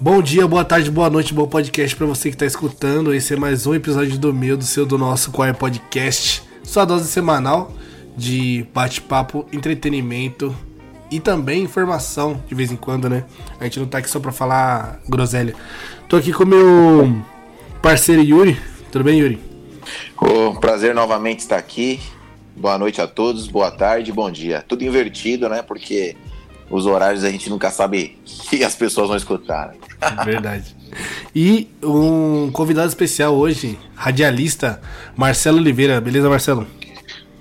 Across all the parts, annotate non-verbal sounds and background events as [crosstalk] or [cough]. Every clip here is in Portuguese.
Bom dia, boa tarde, boa noite, bom podcast para você que está escutando. Esse é mais um episódio do meu, do seu, do nosso Qual é Podcast. Sua dose semanal de bate-papo, entretenimento e também informação de vez em quando, né? A gente não tá aqui só pra falar groselha. Tô aqui com meu parceiro Yuri. Tudo bem, Yuri? Oh, prazer novamente estar aqui. Boa noite a todos, boa tarde, bom dia. Tudo invertido, né? Porque os horários a gente nunca sabe [laughs] que as pessoas vão escutar. Né? Verdade. E um convidado especial hoje, radialista Marcelo Oliveira. Beleza, Marcelo?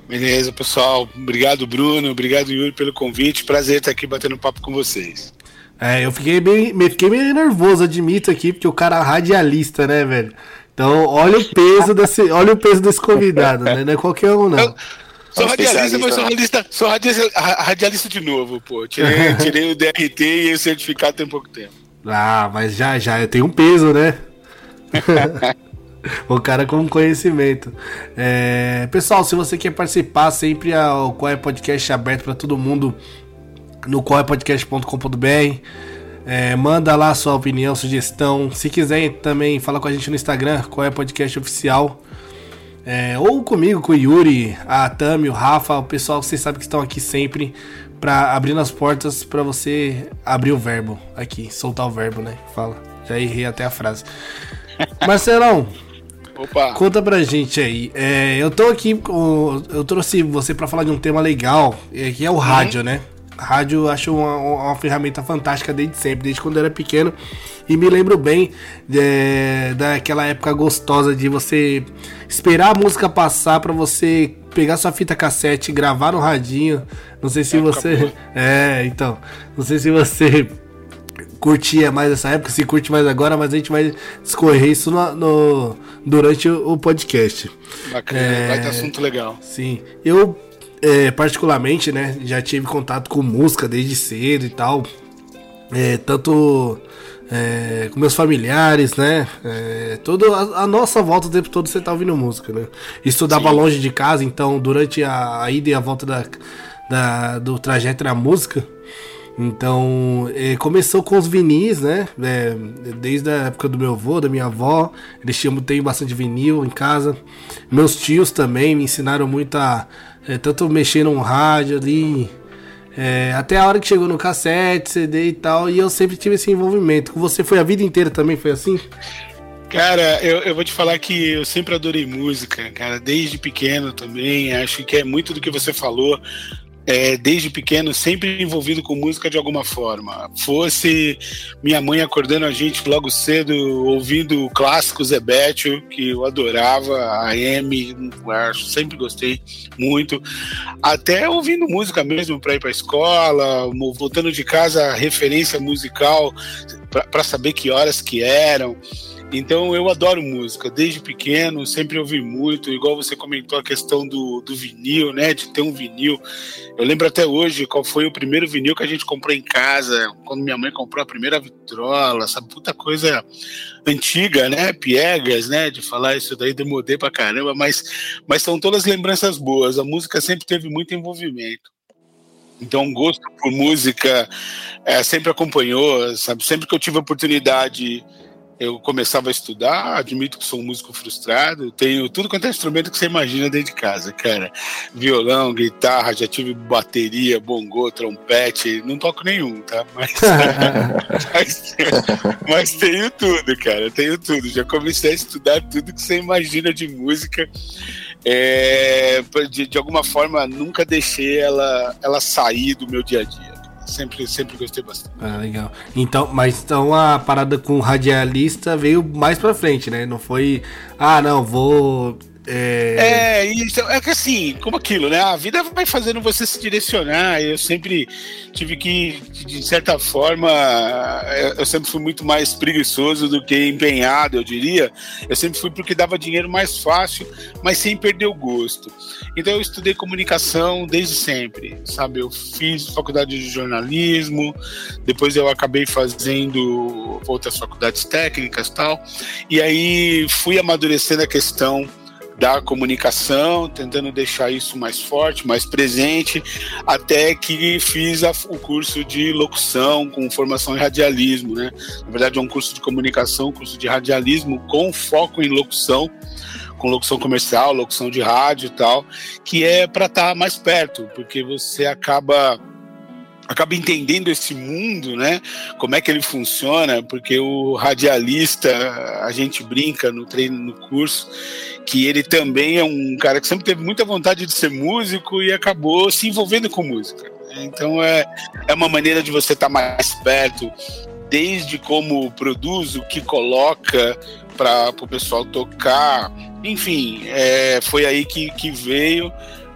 Beleza, pessoal. Obrigado, Bruno. Obrigado, Yuri, pelo convite. Prazer estar aqui batendo papo com vocês. É, eu fiquei bem, fiquei meio nervoso, admito aqui, porque o cara é radialista, né, velho? Então, olha o peso desse, olha o peso desse convidado, né? Não é qualquer um, não. Eu, Sou radialista, mas sou radialista, sou radialista, radialista de novo, pô. Tirei, [laughs] tirei o DRT e o certificado tem pouco tempo. Ah, mas já, já tem um peso, né? [laughs] o cara com conhecimento. É, pessoal, se você quer participar, sempre o Qual é Podcast aberto para todo mundo no qualepodcast.com.br. É, manda lá sua opinião, sugestão. Se quiser também fala com a gente no Instagram, qual é podcast oficial. É, ou comigo, com o Yuri, a Tami, o Rafa, o pessoal que vocês sabem que estão aqui sempre para abrir as portas para você abrir o verbo aqui, soltar o verbo, né? Fala. Já errei até a frase. [laughs] Marcelão, Opa. conta pra gente aí. É, eu tô aqui, com, eu trouxe você para falar de um tema legal, é, que é o rádio, uhum. né? Rádio acho uma, uma, ferramenta fantástica desde sempre, desde quando eu era pequeno. E me lembro bem é, daquela época gostosa de você esperar a música passar para você pegar sua fita cassete, gravar no radinho. Não sei se você. Boa. [laughs] É, então. Não sei se você curtia mais essa época, se curte mais agora, mas a gente vai discorrer isso no, no durante o, podcast. Bacana, é, vai ter assunto legal. Sim. Eu é, particularmente, né, já tive contato com música desde cedo e tal. É, tanto é, com meus familiares, né? É, toda a, a, nossa volta o tempo todo você tá ouvindo música, né? Estudava Sim. longe de casa, então durante a, a ida e a volta da, da, do trajeto era música. Então, é, começou com os vinis, né? É, desde a época do meu avô, da minha avó, eles tinham, tem bastante vinil em casa. Meus tios também me ensinaram muito a é, tanto mexer num rádio ali, é, até a hora que chegou no cassete, CD e tal, e eu sempre tive esse envolvimento. Com você foi a vida inteira também, foi assim? Cara, eu, eu vou te falar que eu sempre adorei música, cara, desde pequeno também. Acho que é muito do que você falou é, desde pequeno, sempre envolvido com música de alguma forma. Fosse minha mãe acordando a gente logo cedo, ouvindo o clássico Zebetio, que eu adorava, a M, sempre gostei muito, até ouvindo música mesmo para ir para escola, voltando de casa, referência musical para saber que horas que eram. Então eu adoro música, desde pequeno, sempre ouvi muito, igual você comentou a questão do, do vinil, né? De ter um vinil. Eu lembro até hoje qual foi o primeiro vinil que a gente comprou em casa, quando minha mãe comprou a primeira vitrola, essa puta coisa antiga, né? Piegas, né? De falar isso daí, demodei pra caramba, mas, mas são todas lembranças boas. A música sempre teve muito envolvimento. Então, o gosto por música é, sempre acompanhou, sabe? Sempre que eu tive a oportunidade eu começava a estudar, admito que sou um músico frustrado, tenho tudo quanto é instrumento que você imagina dentro de casa, cara. Violão, guitarra, já tive bateria, bongô, trompete, não toco nenhum, tá? Mas, [laughs] mas, mas, tenho tudo, cara, tenho tudo. Já comecei a estudar tudo que você imagina de música. É, de, de alguma forma, nunca deixei ela, ela sair do meu dia a dia sempre, sempre gostei bastante. Ah, legal. Então, mas então a parada com radialista veio mais pra frente, né? Não foi, ah, não, vou é... é, isso é que assim, como aquilo, né? A vida vai fazendo você se direcionar. Eu sempre tive que, de certa forma, eu sempre fui muito mais preguiçoso do que empenhado, eu diria. Eu sempre fui porque dava dinheiro mais fácil, mas sem perder o gosto. Então eu estudei comunicação desde sempre, sabe? Eu fiz faculdade de jornalismo, depois eu acabei fazendo outras faculdades técnicas tal, e aí fui amadurecendo a questão da comunicação, tentando deixar isso mais forte, mais presente, até que fiz a, o curso de locução com formação em radialismo, né? Na verdade é um curso de comunicação, curso de radialismo com foco em locução com locução comercial, locução de rádio e tal, que é para estar tá mais perto, porque você acaba acaba entendendo esse mundo, né? Como é que ele funciona, porque o radialista, a gente brinca no treino, no curso, que ele também é um cara que sempre teve muita vontade de ser músico e acabou se envolvendo com música. Então é, é uma maneira de você estar tá mais perto, desde como produz, o que coloca para o pessoal tocar, enfim, é, foi aí que, que veio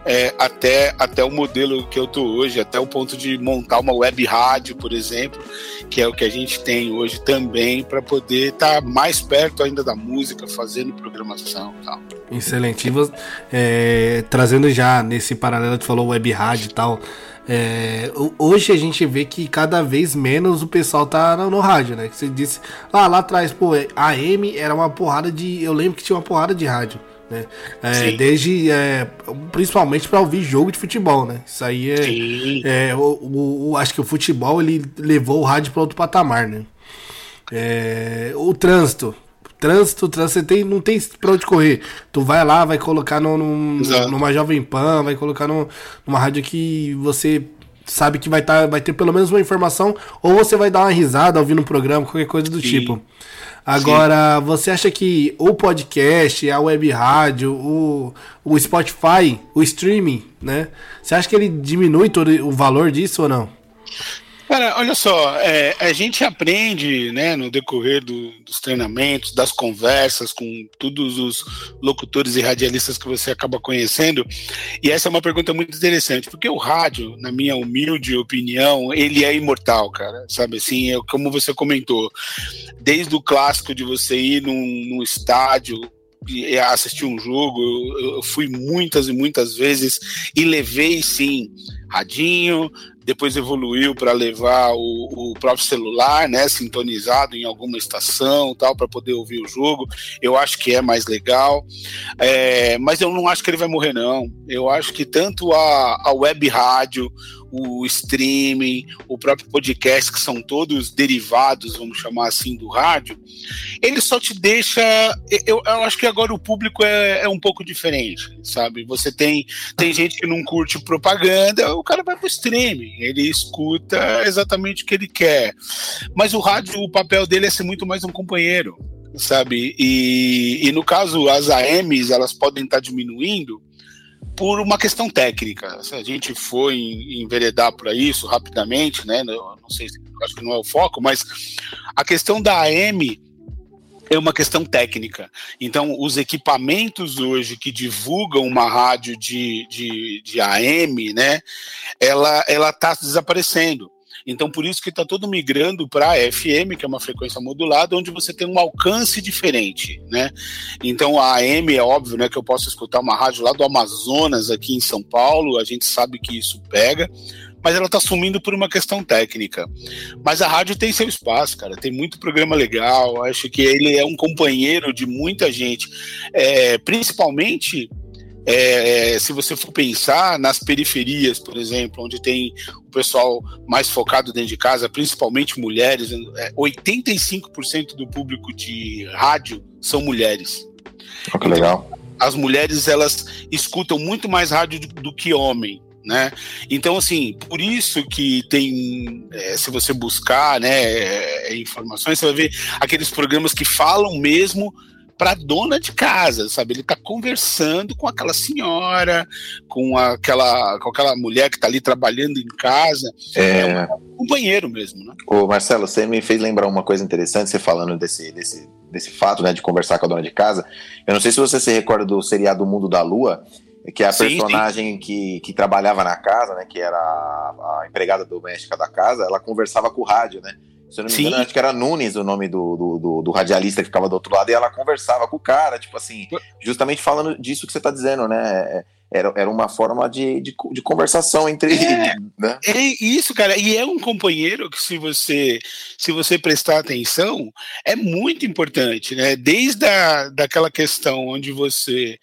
é, até, até o modelo que eu tô hoje, até o ponto de montar uma web rádio, por exemplo, que é o que a gente tem hoje também, para poder estar tá mais perto ainda da música, fazendo programação e tal. Excelente. E você, é, trazendo já nesse paralelo, tu falou web rádio e tal. É, hoje a gente vê que cada vez menos o pessoal tá no, no rádio, né? Que você disse, ah, lá atrás, pô, a M era uma porrada de. Eu lembro que tinha uma porrada de rádio. Né? É, desde é, principalmente para ouvir jogo de futebol, né? Isso aí é, é o, o, acho que o futebol ele levou o rádio para outro patamar, né? É, o trânsito, trânsito, trânsito tem, não tem pra onde correr. Tu vai lá, vai colocar no, no numa Jovem Pan, vai colocar no, numa rádio que você sabe que vai, tá, vai ter pelo menos uma informação, ou você vai dar uma risada ouvindo um programa, qualquer coisa do Sim. tipo. Agora, Sim. você acha que o podcast, a web rádio, o, o Spotify, o streaming, né? Você acha que ele diminui todo o valor disso ou não? Cara, olha só, é, a gente aprende, né, no decorrer do, dos treinamentos, das conversas com todos os locutores e radialistas que você acaba conhecendo, e essa é uma pergunta muito interessante, porque o rádio, na minha humilde opinião, ele é imortal, cara, sabe assim, é como você comentou, desde o clássico de você ir num, num estádio, assistir um jogo, eu, eu fui muitas e muitas vezes e levei sim radinho, depois evoluiu para levar o, o, próprio celular, né, sintonizado em alguma estação, tal, para poder ouvir o jogo. Eu acho que é mais legal, é, mas eu não acho que ele vai morrer não. Eu acho que tanto a, a web rádio, o streaming, o próprio podcast, que são todos derivados, vamos chamar assim, do rádio, ele só te deixa. Eu, eu acho que agora o público é, é, um pouco diferente, sabe? Você tem, tem gente que não curte propaganda, o cara vai pro streaming, ele escuta exatamente o que ele quer. Mas o rádio, o papel dele é ser muito mais um companheiro sabe? E, e no caso, as AMs, elas podem estar diminuindo, por uma questão técnica. Se a gente for enveredar para isso rapidamente, né? Não, não sei se acho que não é o foco, mas a questão da AM é uma questão técnica. Então, os equipamentos hoje que divulgam uma rádio de, de, de AM, né, ela está desaparecendo. Então, por isso que está todo migrando para FM, que é uma frequência modulada, onde você tem um alcance diferente, né? Então, a AM é óbvio, né, que eu posso escutar uma rádio lá do Amazonas, aqui em São Paulo, a gente sabe que isso pega, mas ela está sumindo por uma questão técnica. Mas a rádio tem seu espaço, cara. Tem muito programa legal. Acho que ele é um companheiro de muita gente, é, principalmente é, se você for pensar nas periferias, por exemplo, onde tem o pessoal mais focado dentro de casa, principalmente mulheres, é, 85% do público de rádio são mulheres. Oh, que legal. As mulheres elas escutam muito mais rádio do, do que homem. Né? Então, assim, por isso que tem, é, se você buscar né, é, informações, você vai ver aqueles programas que falam mesmo para dona de casa, sabe? Ele está conversando com aquela senhora, com aquela, com aquela mulher que está ali trabalhando em casa. É, é um companheiro mesmo, né? Ô Marcelo, você me fez lembrar uma coisa interessante, você falando desse, desse, desse fato, né, de conversar com a dona de casa. Eu não sei se você se recorda do seriado Mundo da Lua, que é a sim, personagem sim. Que, que trabalhava na casa, né, que era a, a empregada doméstica da casa, ela conversava com o rádio, né? Se eu não me engano, acho que era Nunes o nome do, do, do, do, radialista que ficava do outro lado, e ela conversava com o cara, tipo assim, justamente falando disso que você tá dizendo, né? Era, era uma forma de, de, de conversação entre. É, né? é isso, cara. E é um companheiro que, se você se você prestar atenção, é muito importante, né? Desde a, daquela questão onde você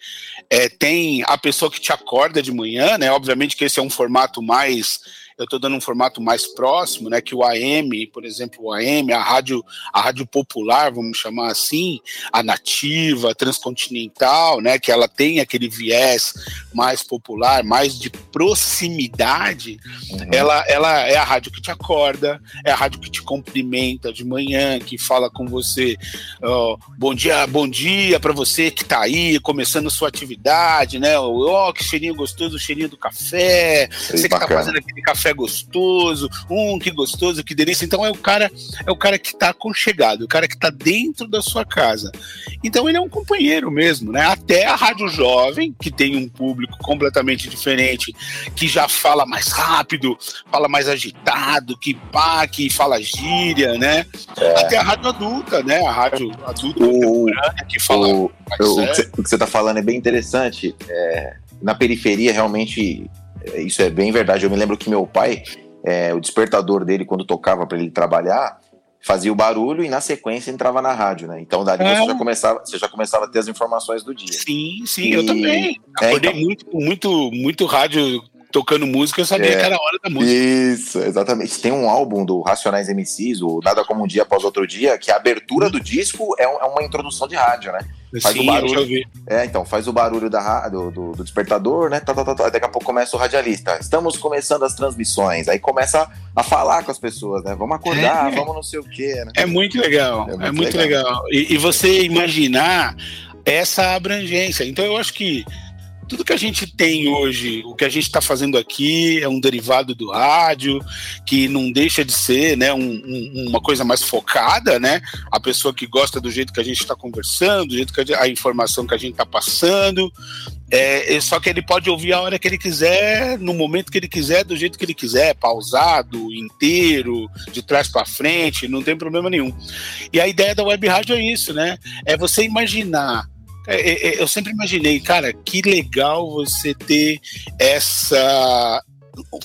é, tem a pessoa que te acorda de manhã, né? Obviamente que esse é um formato mais eu estou dando um formato mais próximo, né, que o AM, por exemplo, o AM, a rádio, a rádio popular, vamos chamar assim, a nativa, a transcontinental, né, que ela tem aquele viés mais popular, mais de proximidade, uhum. ela, ela é a rádio que te acorda, é a rádio que te cumprimenta de manhã, que fala com você, oh, bom dia, bom dia para você que está aí, começando sua atividade, né, oh, que cheirinho gostoso, o cheirinho do café, você que está fazendo aquele café café gostoso, um que gostoso, que delícia. Então é o cara, é o cara que está aconchegado, o cara que está dentro da sua casa. Então ele é um companheiro mesmo, né? Até a Rádio Jovem, que tem um público completamente diferente, que já fala mais rápido, fala mais agitado, que pá, que fala gíria, né? É. Até a Rádio Adulta, né? A Rádio Adulta o, que fala. O, o que você está falando é bem interessante. É, na periferia, realmente, isso é bem verdade. Eu me lembro que meu pai, é, o despertador dele, quando tocava para ele trabalhar, fazia o barulho e na sequência entrava na rádio, né? Então dali é. você já começava, você já começava a ter as informações do dia. Sim, sim, e... eu também. É, Acordei é, então... muito, muito, muito rádio tocando música, eu sabia é, que era a hora da música. Isso, exatamente. Tem um álbum do Racionais MCs, o Nada Como Um Dia Após Outro Dia, que a abertura do disco é, é uma introdução de rádio, né? Faz Sim, o barulho. É, então, faz o barulho da, do, do, do despertador, né? Tá, tá, tá, tá, daqui a pouco começa o radialista. Estamos começando as transmissões. Aí começa a falar com as pessoas, né? Vamos acordar, é, vamos não sei o quê, né? É muito legal. É muito, é muito legal. legal. E, e você imaginar essa abrangência. Então eu acho que tudo que a gente tem hoje, o que a gente está fazendo aqui é um derivado do rádio, que não deixa de ser né, um, um, uma coisa mais focada, né? A pessoa que gosta do jeito que a gente está conversando, do jeito que a, a, informação que a gente está passando. É, só que ele pode ouvir a hora que ele quiser, no momento que ele quiser, do jeito que ele quiser, pausado, inteiro, de trás para frente, não tem problema nenhum. E a ideia da web rádio é isso, né? É você imaginar é, é, é, eu sempre imaginei, cara, que legal você ter essa.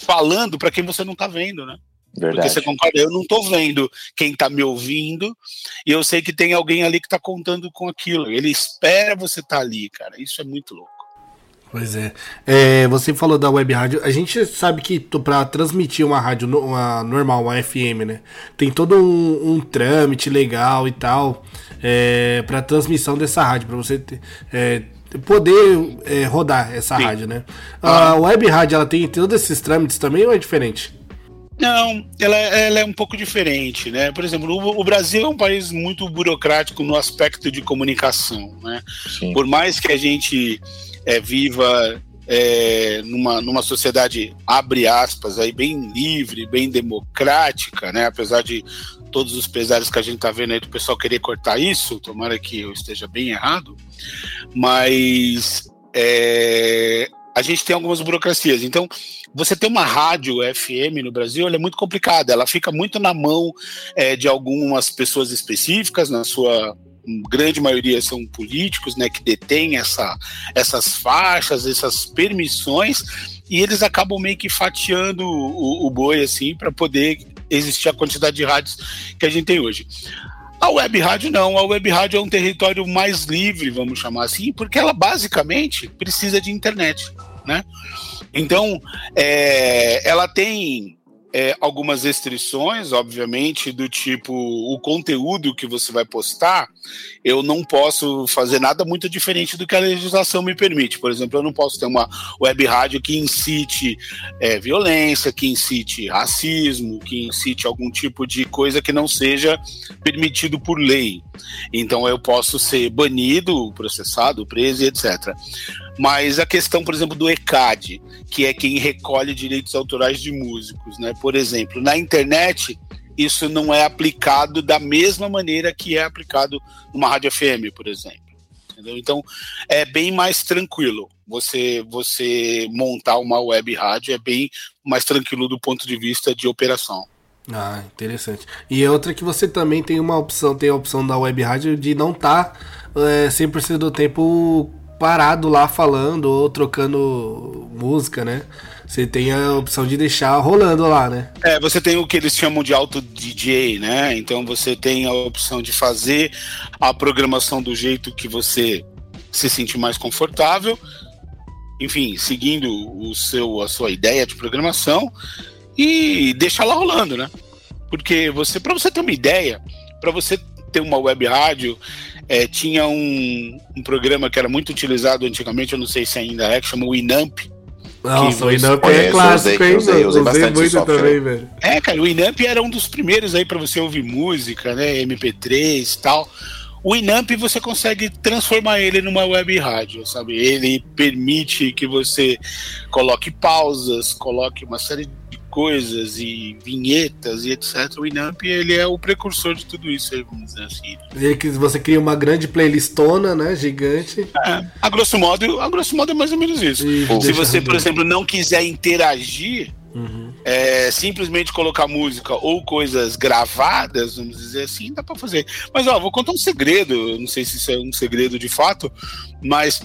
falando para quem você não tá vendo, né? Verdade. Porque você concorda, eu não tô vendo quem tá me ouvindo, e eu sei que tem alguém ali que tá contando com aquilo. Ele espera você estar tá ali, cara. Isso é muito louco. Pois é. é. Você falou da web rádio. A gente sabe que para transmitir uma rádio uma normal, uma FM, né? Tem todo um, um trâmite legal e tal é, para transmissão dessa rádio, para você ter, é, poder é, rodar essa Sim. rádio, né? A web rádio ela tem todos esses trâmites também ou é diferente? Não, ela, ela, é um pouco diferente, né? Por exemplo, o, o, Brasil é um país muito burocrático no aspecto de comunicação, né? Sim. Por mais que a gente é, viva é, numa, numa sociedade, abre aspas, aí, bem livre, bem democrática, né? Apesar de todos os pesares que a gente está vendo aí do pessoal querer cortar isso, tomara que eu esteja bem errado, mas é, a gente tem algumas burocracias. Então, você ter uma rádio FM no Brasil é muito complicada, ela fica muito na mão é, de algumas pessoas específicas, na sua grande maioria são políticos, né, que detêm essa, essas faixas, essas permissões, e eles acabam meio que fatiando o, o boi assim para poder existir a quantidade de rádios que a gente tem hoje. A web rádio não, a web rádio é um território mais livre, vamos chamar assim, porque ela basicamente precisa de internet, né? Então, é, ela tem é, algumas restrições, obviamente, do tipo o conteúdo que você vai postar, eu não posso fazer nada muito diferente do que a legislação me permite. Por exemplo, eu não posso ter uma web rádio que incite é, violência, que incite racismo, que incite algum tipo de coisa que não seja permitido por lei. Então eu posso ser banido, processado, preso etc. Mas a questão, por exemplo, do ECAD, que é quem recolhe direitos autorais de músicos, né? Por exemplo, na internet isso não é aplicado da mesma maneira que é aplicado numa rádio FM, por exemplo. Entendeu? Então é bem mais tranquilo. Você você montar uma web rádio é bem mais tranquilo do ponto de vista de operação. Ah, interessante. E outra que você também tem uma opção, tem a opção da web rádio de não estar tá, é, 100% do tempo parado lá falando ou trocando música, né? Você tem a opção de deixar rolando lá, né? É, você tem o que eles chamam de auto DJ, né? Então você tem a opção de fazer a programação do jeito que você se sente mais confortável, enfim, seguindo o seu a sua ideia de programação e deixar lá rolando, né? Porque você, para você ter uma ideia, para você ter uma web rádio, é, tinha um, um, programa que era muito utilizado antigamente, eu não sei se ainda é, que chama Winamp. Nossa, o Winamp é clássico, hein? Usei, usei, usei muito também, velho. É, cara, o Winamp era um dos primeiros aí para você ouvir música, né? MP3 e tal. O Winamp você consegue transformar ele numa web rádio, sabe? Ele permite que você coloque pausas, coloque uma série coisas e vinhetas e etc. O Winamp ele é o precursor de tudo isso, vamos dizer assim. Que você cria uma grande playlistona, né, gigante. É, a grosso modo, a grosso modo é mais ou menos isso. E Se você, por exemplo, não quiser interagir Uhum. É, simplesmente colocar música ou coisas gravadas, vamos dizer assim, dá para fazer. Mas ó, vou contar um segredo, não sei se isso é um segredo de fato, mas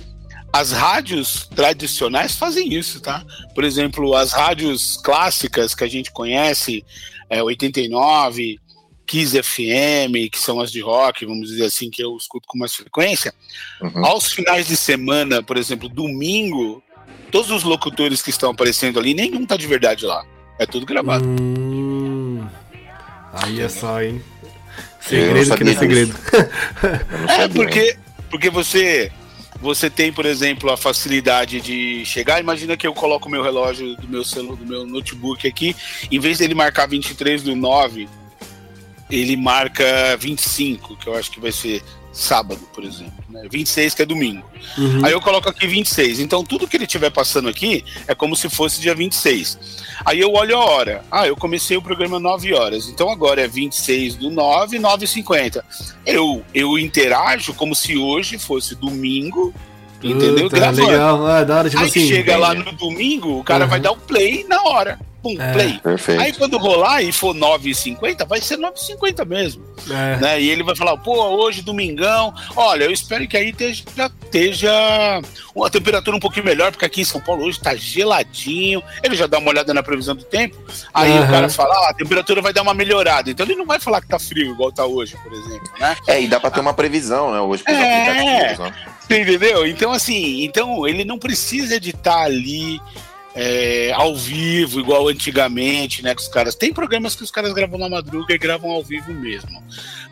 as rádios tradicionais fazem isso, tá? Por exemplo, as rádios clássicas que a gente conhece, é, 89, Kiss FM, que são as de rock, vamos dizer assim, que eu escuto com mais frequência, uhum. aos finais de semana, por exemplo, domingo, todos os locutores que estão aparecendo ali, nenhum tá de verdade lá. É tudo gravado. Hum, aí é só, hein? Segredo que não é segredo. é, porque, porque você você tem, por exemplo, a facilidade de chegar. Imagina que eu coloco o meu relógio do meu celular, do meu notebook aqui, em vez dele marcar 23 do 9, ele marca 25, que eu acho que vai ser sábado, por exemplo. Né? 26 que é domingo. Uhum. Aí eu coloco aqui 26. Então tudo que ele estiver passando aqui é como se fosse dia 26. Aí eu olho a hora. Ah, eu comecei o programa 9 horas. Então agora é 26 do 9, 9h50. Eu, eu interajo como se hoje fosse domingo. Entendeu? Puta, Gravando. Legal. Ah, da hora, tipo Aí assim, chega lá no domingo, o cara uhum. vai dar o play na hora pum, é, play. Perfeito. Aí quando rolar e for 9,50, vai ser 9,50 mesmo. É. Né? E ele vai falar, pô, hoje, domingão, olha, eu espero que aí esteja, esteja uma temperatura um pouquinho melhor, porque aqui em São Paulo hoje tá geladinho. Ele já dá uma olhada na previsão do tempo, aí uhum. o cara fala, ah, a temperatura vai dar uma melhorada. Então ele não vai falar que tá frio, igual tá hoje, por exemplo, né? É, e dá pra ter uma previsão, né, hoje é... aplicativos, né? Entendeu? Então, assim, então ele não precisa de estar tá ali é, ao vivo, igual antigamente, né? Que os caras. Tem programas que os caras gravam na madruga e gravam ao vivo mesmo.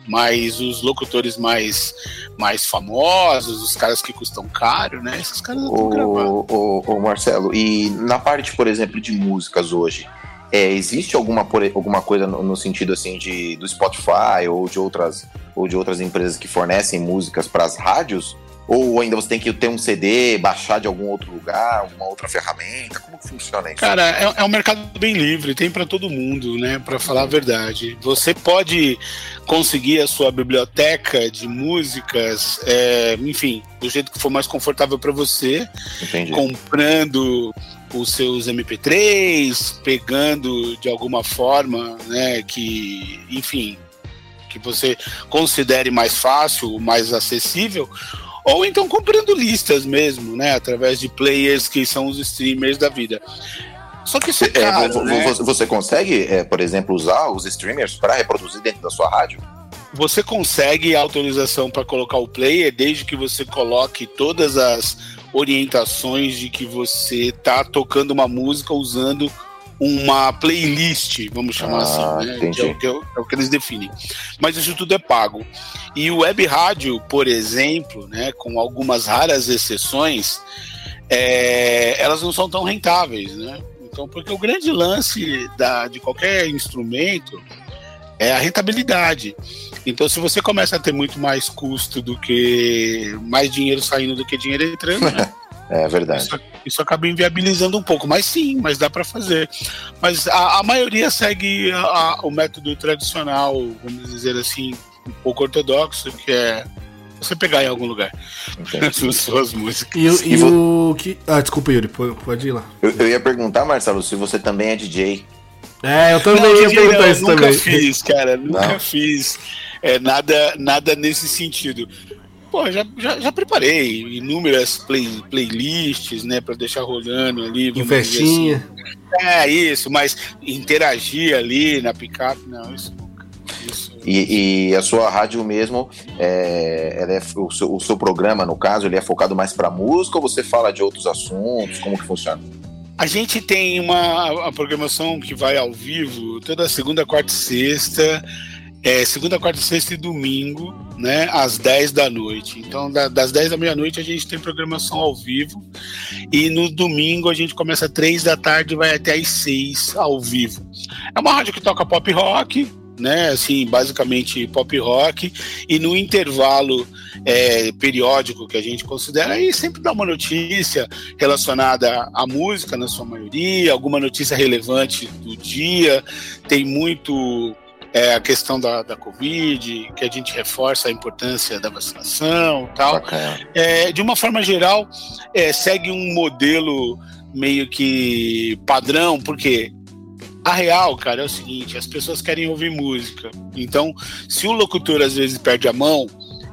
Mas os locutores mais, mais famosos, os caras que custam caro, né? Esses caras estão gravando. Ô, ô, Marcelo, e na parte, por exemplo, de músicas hoje, é, existe alguma, alguma coisa no, no, sentido assim de do Spotify ou de outras ou de outras empresas que fornecem músicas para as rádios? Ou ainda você tem que ter um CD, baixar de algum outro lugar, alguma outra ferramenta? Como que funciona isso? Cara, é, é um mercado bem livre, tem para todo mundo, né? Para falar a verdade. Você pode conseguir a sua biblioteca de músicas, é, enfim, do jeito que for mais confortável para você, Entendi. comprando os seus MP3, pegando de alguma forma, né, que, enfim, que você considere mais fácil, mais acessível, ou então comprando listas mesmo, né? Através de players que são os streamers da vida. Só que isso é, é caro, é, né? Você consegue, é, por exemplo, usar os streamers para reproduzir dentro da sua rádio? Você consegue autorização para colocar o player desde que você coloque todas as orientações de que você está tocando uma música usando uma playlist, vamos chamar ah, assim, né? é, o que, é, o que eles definem. Mas isso tudo é pago. E o web rádio, por exemplo, né, com algumas raras exceções, é, elas não são tão rentáveis, né? Então, porque o grande lance da, de qualquer instrumento é a rentabilidade. Então, se você começa a ter muito mais custo do que mais dinheiro saindo do que dinheiro entrando, né? [laughs] É verdade. Isso, isso, acaba inviabilizando um pouco, mas sim, mas dá para fazer. Mas a, a maioria segue a, a, o método tradicional, vamos dizer assim, um pouco ortodoxo, que é você pegar em algum lugar [laughs] as suas músicas. E, e, e o que. Ah, desculpa, Yuri, pode ir lá. Eu, eu, ia perguntar, Marcelo, se você também é DJ. É, eu também não, ia DJ, perguntar não, isso nunca também. Nunca fiz, cara, nunca não. fiz é, nada, nada nesse sentido. Pô, já, já, já preparei inúmeras play, playlists, né, para deixar rolando ali. Em festinha. Assim. É, isso, mas interagir ali na picape, não, isso nunca. Isso, e, e, a sua rádio mesmo, é, ela é, o, seu, o seu programa, no caso, ele é focado mais para música ou você fala de outros assuntos? Como que funciona? A gente tem uma a programação que vai ao vivo toda segunda, quarta e sexta é, segunda, quarta, sexta e domingo, né, às 10 da noite. Então, da, das 10 da meia-noite a gente tem programação ao vivo. E no domingo a gente começa às 3 da tarde e vai até às 6 ao vivo. É uma rádio que toca pop rock, né? Assim, basicamente pop rock. E no intervalo é, periódico que a gente considera, aí sempre dá uma notícia relacionada à música, na sua maioria, alguma notícia relevante do dia. Tem muito é, a questão da, da Covid, que a gente reforça a importância da vacinação e tal. É, de uma forma geral, é, segue um modelo meio que padrão, porque a real, cara, é o seguinte: as pessoas querem ouvir música. Então, se o locutor às vezes perde a mão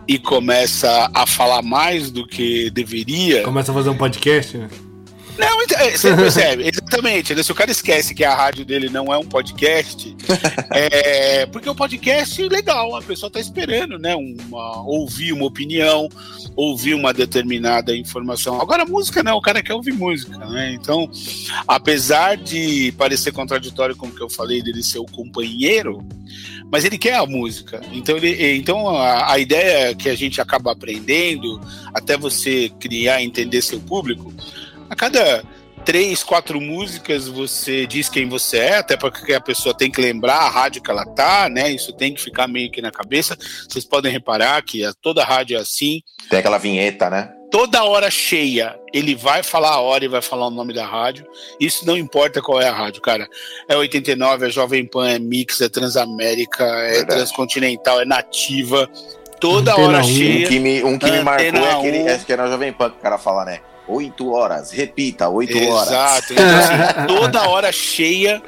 e começa a falar mais do que deveria. Começa a fazer um podcast, né? Não, então, é, você percebe, exatamente. Né? Se o cara esquece que a rádio dele não é um podcast, [laughs] é, porque o podcast é legal, a pessoa está esperando, né? Uma, ouvir uma opinião, ouvir uma determinada informação. Agora, música não, o cara quer ouvir música, né? Então, apesar de parecer contraditório com o que eu falei dele ser o companheiro, mas ele quer a música. Então, ele, então a, a ideia que a gente acaba aprendendo, até você criar e entender seu público, a cada três, quatro músicas você diz quem você é, até porque a pessoa tem que lembrar a rádio que ela tá, né? Isso tem que ficar meio que na cabeça. Vocês podem reparar que toda rádio é assim. Tem aquela vinheta, né? Toda hora cheia, ele vai falar a hora e vai falar o nome da rádio. Isso não importa qual é a rádio, cara. É 89, é Jovem Pan, é Mix, é Transamérica, é Verdade. Transcontinental, é Nativa. Toda Antena hora 1. cheia. Um que me, um que me marcou é aquele, é que era o Jovem Pan que o cara fala, né? 8 horas, repita, 8 horas. Exato, então, assim, [laughs] toda hora cheia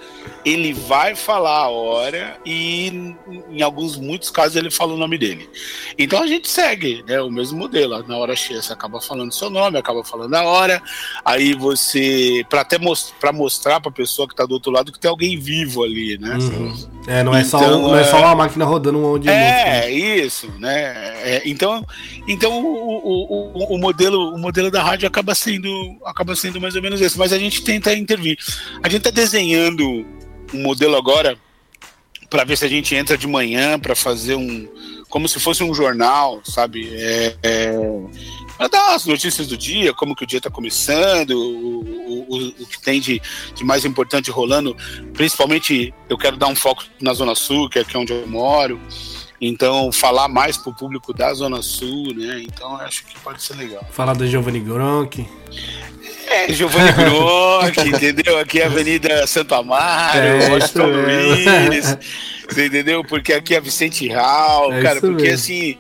ele vai falar a hora e em alguns muitos casos ele fala o nome dele. Então a gente segue, né, o mesmo modelo. Na hora cheia você acaba falando seu nome, acaba falando a hora. Aí você para até most, para mostrar para a pessoa que está do outro lado que tem alguém vivo ali, né? Uhum. É, não é então, só não é, é só uma máquina rodando um monte de É, música. isso, né? É, então, então o, o, o, o, modelo o modelo da rádio acaba sendo acaba sendo mais ou menos esse, mas a gente tenta intervir. A gente está desenhando um modelo agora para ver se a gente entra de manhã para fazer um como se fosse um jornal, sabe? É, é, para dar as notícias do dia, como que o dia está começando, o, o, o, que tem de, de, mais importante rolando. Principalmente, eu quero dar um foco na Zona Sul, que é aqui onde eu moro. Então, falar mais para o público da Zona Sul, né? Então, acho que pode ser legal. Falar do Giovanni Gronk. É, Giovanni [laughs] Gronk, entendeu? Aqui é a Avenida Santo Amaro, é, Washington Luiz, você entendeu? Porque aqui é Vicente Hall, é cara, porque mesmo. assim,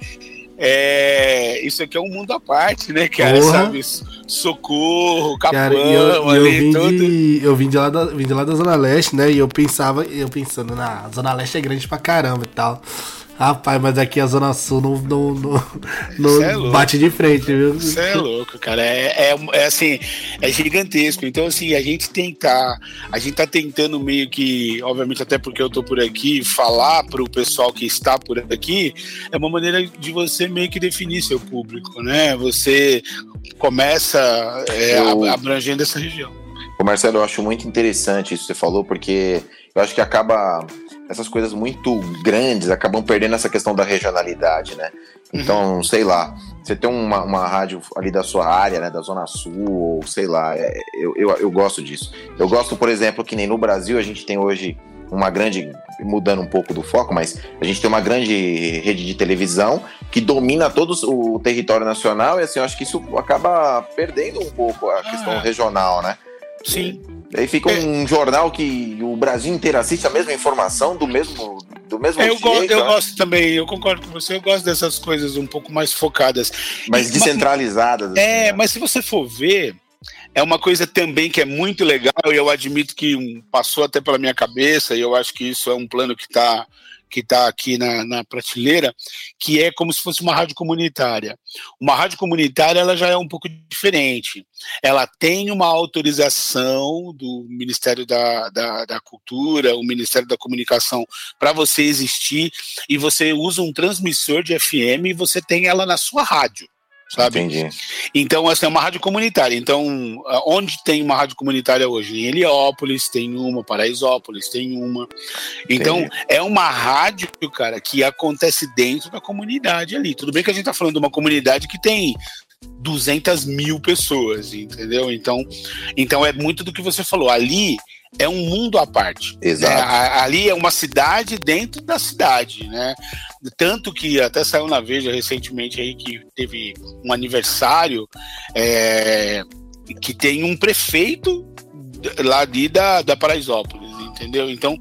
é, isso aqui é um mundo à parte, né, cara? Porra. Sabe? Socorro, Capão, eu, ali, eu vim todo. De, eu vim de, lá da, vim de lá da Zona Leste, né? E eu pensava, eu pensando, na Zona Leste é grande pra caramba e tal. Rapaz, mas aqui a Zona Sul não, não, não, não é bate de frente, viu? Isso é louco, cara. É, é, é, assim, é gigantesco. Então, assim, a gente tentar, a gente tá tentando meio que, obviamente, até porque eu tô por aqui, falar pro pessoal que está por aqui, é uma maneira de você meio que definir seu público, né? Você começa é, eu... abrangendo essa região. Ô Marcelo, eu acho muito interessante isso que você falou, porque eu acho que acaba essas coisas muito grandes acabam perdendo essa questão da regionalidade, né? Então, uhum. sei lá, você tem uma, uma rádio ali da sua área, né, da Zona Sul, ou sei lá, é, eu, eu, eu gosto disso. Eu gosto, por exemplo, que nem no Brasil a gente tem hoje uma grande, mudando um pouco do foco, mas a gente tem uma grande rede de televisão que domina todo o território nacional e assim, eu acho que isso acaba perdendo um pouco a questão ah. regional, né? Sim. Aí fica um jornal que o Brasil inteiro assiste a mesma informação do mesmo do mesmo é, eu, go eu né? gosto também, eu concordo com você, eu gosto dessas coisas um pouco mais focadas. Mais e, descentralizadas. Assim, é, né? mas se você for ver, é uma coisa também que é muito legal e eu admito que passou até pela minha cabeça e eu acho que isso é um plano que está que está aqui na, na, prateleira, que é como se fosse uma rádio comunitária. Uma rádio comunitária ela já é um pouco diferente. Ela tem uma autorização do Ministério da, da, da Cultura, o Ministério da Comunicação, para você existir, e você usa um transmissor de FM e você tem ela na sua rádio sabe? Entendi. Então, assim, é uma rádio comunitária. Então, onde tem uma rádio comunitária hoje? Em Heliópolis tem uma, Paraisópolis tem uma. Então, Entendi. é uma rádio, cara, que acontece dentro da comunidade ali. Tudo bem que a gente tá falando de uma comunidade que tem 200 mil pessoas, entendeu? Então, então é muito do que você falou. Ali é um mundo à parte. Exato. Né? Ali é uma cidade dentro da cidade, né? Tanto que até saiu na Veja recentemente aí que teve um aniversário é, que tem um prefeito lá ali da, da Paraisópolis, entendeu? Então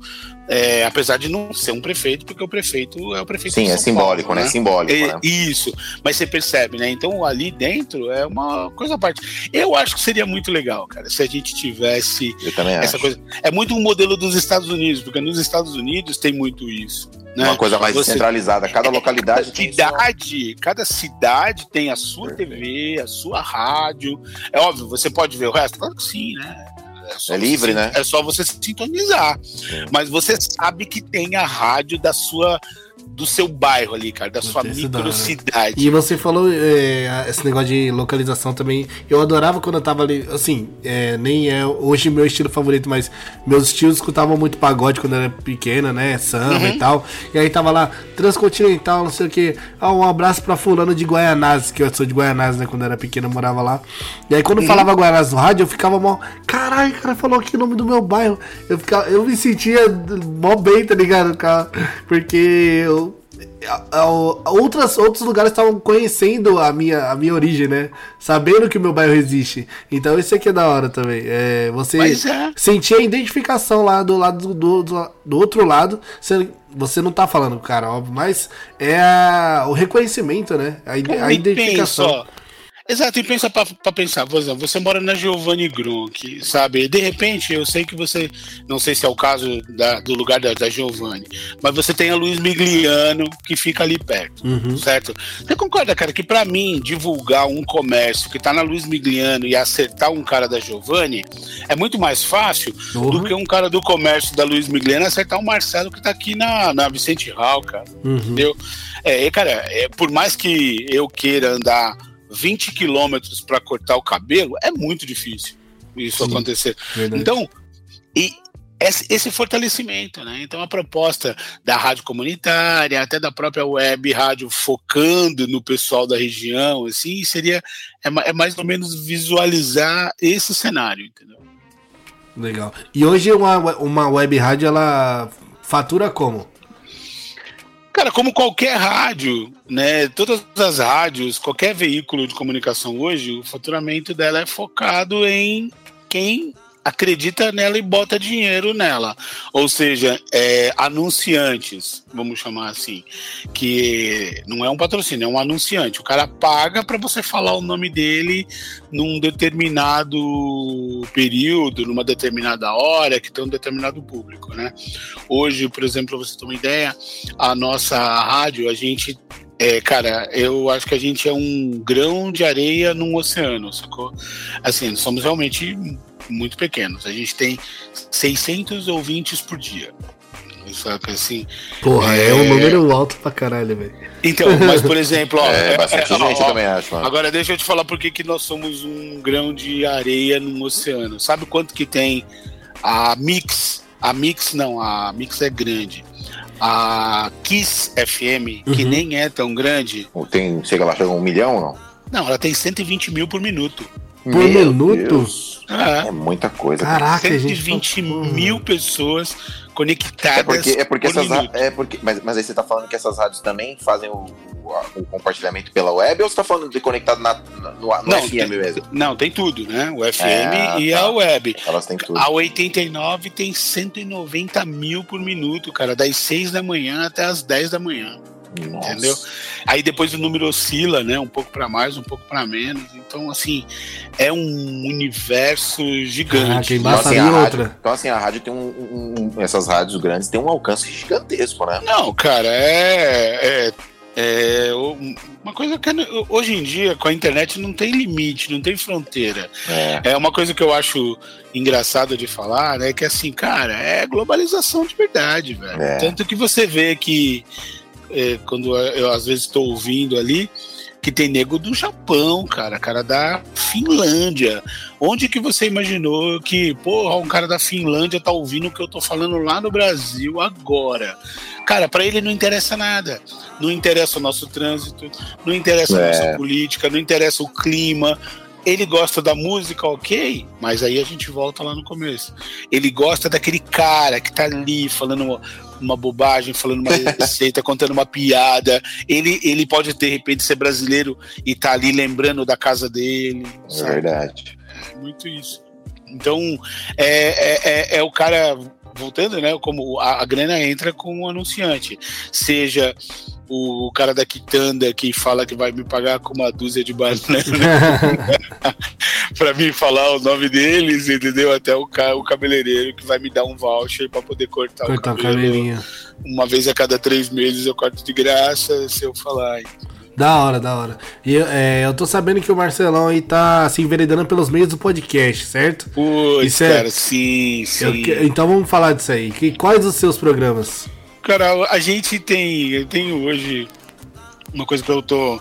é, apesar de não ser um prefeito, porque o prefeito é o prefeito Sim, é simbólico, Paulo, né? né? Simbólico, é, né? Isso, mas você percebe, né? Então ali dentro é uma coisa à parte. Eu acho que seria muito legal, cara, se a gente tivesse essa acho. coisa. É muito um modelo dos Estados Unidos, porque nos Estados Unidos tem muito isso. Né? Uma coisa mais Você, centralizada. Cada é, localidade tem cidade, sua... cada cidade tem a sua Perfeito. TV, a sua rádio. É óbvio, você pode ver o resto? Claro que sim, né? É, é livre, você, né? É só você sintonizar. Sim. Mas você sabe que tem a rádio da sua do seu bairro ali, cara, da sua microcidade. E você falou é, esse negócio de localização também. Eu adorava quando eu tava ali, assim, é, nem é hoje meu estilo favorito, mas meus tios escutavam muito pagode quando eu era pequena, né? Samba uhum. e tal. E aí tava lá, Transcontinental, não sei o que. Ah, um abraço pra fulano de Guaianazes, que eu sou de Guaianazes, né? Quando eu era pequena, eu morava lá. E aí quando uhum. falava Guaianazes no rádio, eu ficava mó. Caralho, o cara falou aqui o nome do meu bairro. Eu, ficava, eu me sentia mó bem, tá ligado? Porque eu outras, outros lugares estavam conhecendo a minha, a minha origem, né? Sabendo que o meu bairro existe. Então isso aqui é da hora também. É, você é. sentir a identificação lá do lado do, do, do, outro lado. Você, você não tá falando, cara, óbvio, mas é a, o reconhecimento, né? A, a identificação. Penso, Exato, e pensa para pensar, você, você mora na Giovanni Gronk, sabe? De repente, eu sei que você, não sei se é o caso da, do lugar da, da Giovanni, mas você tem a Luiz Migliano que fica ali perto, uhum. certo? Você concorda, cara, que para mim divulgar um comércio que tá na Luiz Migliano e acertar um cara da Giovanni é muito mais fácil uhum. do que um cara do comércio da Luiz Migliano acertar o Marcelo que tá aqui na, na Vicente Hall, cara. Uhum. Entendeu? É, cara, é, por mais que eu queira andar 20 quilômetros para cortar o cabelo, é muito difícil isso Sim, acontecer. Verdade. Então, e esse fortalecimento, né? Então a proposta da rádio comunitária, até da própria web rádio focando no pessoal da região, assim, seria é, é mais ou menos visualizar esse cenário, entendeu? Legal. E hoje uma, uma web rádio ela fatura como? Cara, como qualquer rádio, né? Todas as rádios, qualquer veículo de comunicação hoje, o faturamento dela é focado em quem acredita nela e bota dinheiro nela. Ou seja, é, anunciantes, vamos chamar assim, que não é um patrocínio, é um anunciante. O cara paga para você falar o nome dele num determinado período, numa determinada hora, que tem um determinado público, né? Hoje, por exemplo, para você ter uma ideia, a nossa rádio, a gente é, cara, eu acho que a gente é um grão de areia num oceano, sacou? Assim, somos realmente muito pequenos. A gente tem 600 ouvintes por dia. Saca assim? Porra, é, é um número alto pra caralho, velho. Então, mas por exemplo, ó. [laughs] É, bastante é, gente ó, também acho. Mano. Agora deixa eu te falar por que nós somos um grão de areia no oceano. Sabe quanto que tem a Mix? A Mix não, a Mix é grande. A Kiss FM, uhum. que nem é tão grande. Tem, chega lá, chega um milhão não? Não, ela tem 120 mil por minuto. Por Meu minuto? Deus. É. é muita coisa. Caraca, 120 mil pessoas conectadas. É porque, é porque essas é porque, mas, mas aí você tá falando que essas rádios também fazem o, o, compartilhamento pela web ou você tá falando de conectado na, no, no não, FM tem, mesmo? Não, tem tudo, né? O FM é, e tá. a web. Elas têm tudo. A 89 tem 190 mil por minuto, cara, das 6 da manhã até as 10 da manhã. Nossa. Entendeu? Aí depois o número oscila, né? Um pouco para mais, um pouco para menos. Então, assim, é um universo gigante. Ah, então, assim, a rádio, então, assim, a rádio tem um, um, Essas rádios grandes têm um alcance gigantesco, né? Não, cara, é, é é, uma coisa que hoje em dia com a internet não tem limite, não tem fronteira. É, é uma coisa que eu acho engraçado de falar, né? Que assim, cara, é globalização de verdade, velho. É. Tanto que você vê que é, quando eu às vezes estou ouvindo ali, que tem nego do Japão, cara, cara da Finlândia. Onde que você imaginou que, porra, um cara da Finlândia tá ouvindo o que eu tô falando lá no Brasil agora? Cara, para ele não interessa nada. Não interessa o nosso trânsito, não interessa a nossa é. política, não interessa o clima, ele gosta da música, ok, mas aí a gente volta lá no começo. Ele gosta daquele cara que tá ali falando uma, bobagem, falando uma receita, [laughs] contando uma piada. Ele, ele pode, de repente, ser brasileiro e tá ali lembrando da casa dele. É sabe? verdade. Muito isso. Então, é, é, é, é o cara voltando, né? Como a, a grana entra com o anunciante, seja o cara da quitanda que fala que vai me pagar com uma dúzia de banana [laughs] para mim falar o nome deles, entendeu? Até o, o cabeleireiro que vai me dar um voucher para poder cortar, cortar o cabelo. Uma vez a cada três meses eu corto de graça se eu falar. Da hora, da hora. E é, eu tô sabendo que o Marcelão aí tá se enveredando pelos meios do podcast, certo? Putz, é... cara, sim, sim. Eu, então vamos falar disso aí. Que, quais os seus programas? Cara, a gente tem. Eu tenho hoje uma coisa que eu tô,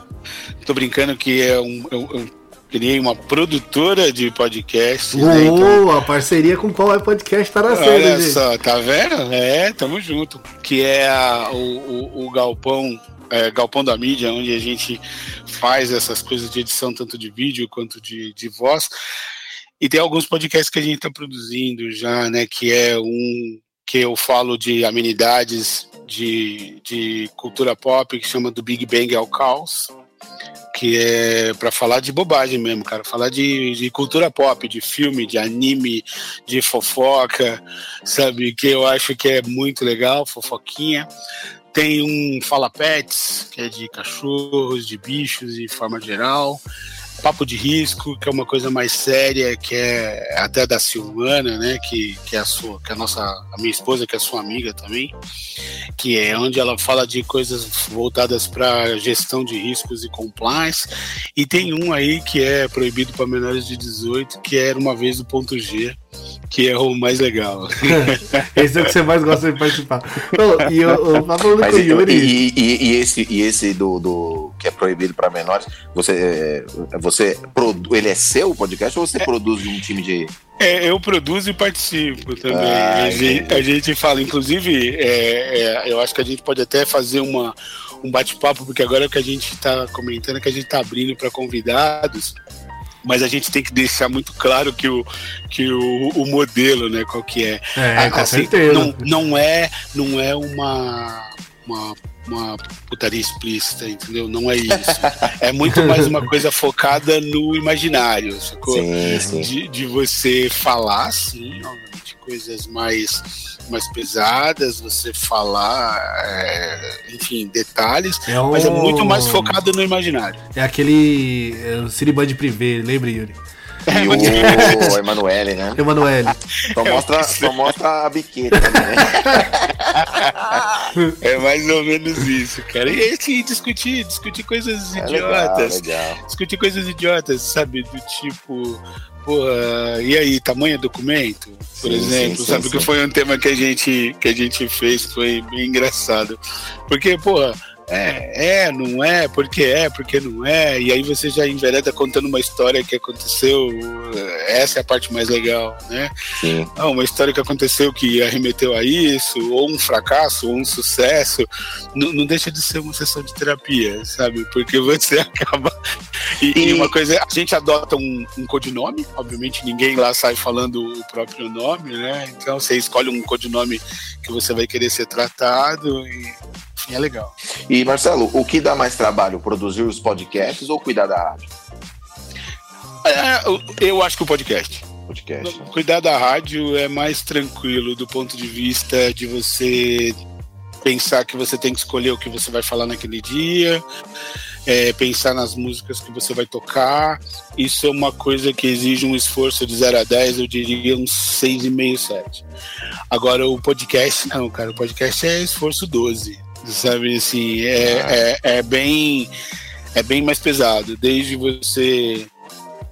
tô brincando que é um. Eu, eu criei uma produtora de podcast. Boa, né? então, a parceria com qual é podcast tá nascendo, Olha gente. só, tá vendo? É, tamo junto. Que é a, o, o, o Galpão. É, Galpão da Mídia, onde a gente faz essas coisas de edição, tanto de vídeo quanto de, de voz. E tem alguns podcasts que a gente está produzindo já, né? Que é um que eu falo de amenidades de, de cultura pop, que chama do Big Bang ao Caos, que é para falar de bobagem mesmo, cara, falar de, de cultura pop, de filme, de anime, de fofoca, sabe, que eu acho que é muito legal, fofoquinha. Tem um Fala Pets, que é de cachorros, de bichos e forma geral. Papo de Risco, que é uma coisa mais séria, que é até da Silvana, né, que, que é a sua, que é a nossa, a minha esposa, que é sua amiga também, que é onde ela fala de coisas voltadas para gestão de riscos e compliance, e tem um aí que é proibido para menores de 18, que era uma vez o ponto G, que é o mais legal. [laughs] esse é o que você mais gosta de participar. e eu, eu falando Mas, com o Yuri. E, e, e, esse, e esse do, do que é proibido para menores, você, você ele é seu o podcast ou você é, produz um time de. É, eu produzo e participo também. Ah, a, gente, a, gente, fala, inclusive, é, é, eu acho que a gente pode até fazer uma, um bate-papo, porque agora o que a gente está comentando é que a gente está abrindo para convidados mas a gente tem que deixar muito claro que o, que o, o modelo, né, qual que é. É, com assim, certeza. Não, não é, não é uma, uma, uma putaria explícita, entendeu? Não é isso. é muito mais uma coisa focada no imaginário, sacou? Sim, sim. De, de você falar, sim, obviamente, coisas mais mais pesadas, você falar, é, enfim, detalhes, é um... mas é muito mais focado no imaginário. É aquele é, Ciriband Privé, lembra, Yuri? E o Emanuele, né? Emanuele. Só mostra, só mostra a biqueta, né? [laughs] É mais ou menos isso, cara. E assim, discutir, discutir coisas é idiotas. Legal, legal. Discutir coisas idiotas, sabe? Do tipo, porra, e aí, tamanho documento, por sim, exemplo, sim, sabe? Sim, que foi um tema que a gente que a gente fez, foi bem engraçado. Porque, porra, é, é, não é, porque é, porque não é, e aí você já envereda contando uma história que aconteceu, essa é a parte mais legal, né? Sim. Ah, uma história que aconteceu que arremeteu a isso, ou um fracasso, ou um sucesso, não deixa de ser uma sessão de terapia, sabe? Porque você [laughs] acaba. E, e... e uma coisa, a gente adota um, um codinome, obviamente ninguém lá sai falando o próprio nome, né? Então você escolhe um codinome que você vai querer ser tratado e enfim, é legal. E Marcelo, o que dá mais trabalho, produzir os podcasts ou cuidar da rádio? É, eu acho que o podcast. podcast. Cuidar da rádio é mais tranquilo do ponto de vista de você pensar que você tem que escolher o que você vai falar naquele dia, é, pensar nas músicas que você vai tocar. Isso é uma coisa que exige um esforço de 0 a 10, eu diria uns 6,5, 7. Agora, o podcast, não, cara, o podcast é esforço 12, sabe? Assim, é, é, é bem. É bem mais pesado, desde você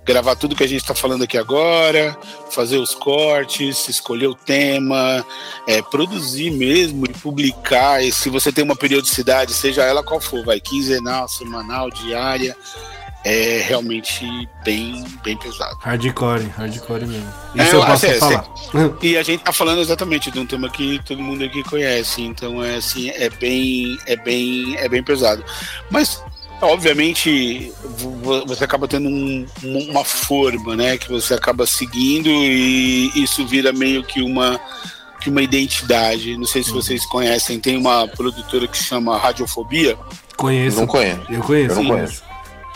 gravar tudo que a gente está falando aqui agora, fazer os cortes, escolher o tema, é, produzir mesmo e publicar. E se você tem uma periodicidade, seja ela qual for, vai quinzenal, semanal, diária, é realmente bem, bem pesado. Hardcore, hardcore mesmo. É, Isso é, eu posso é, falar. E a gente tá falando exatamente de um tema que todo mundo aqui conhece, então é assim, é bem, é bem, é bem pesado. Mas Obviamente, você acaba tendo um, uma forma, né, que você acaba seguindo e isso vira meio que uma que uma identidade. Não sei se uhum. vocês conhecem, tem uma produtora que chama Radiofobia. Conheço. Não conheço. Eu conheço. Eu não conheço.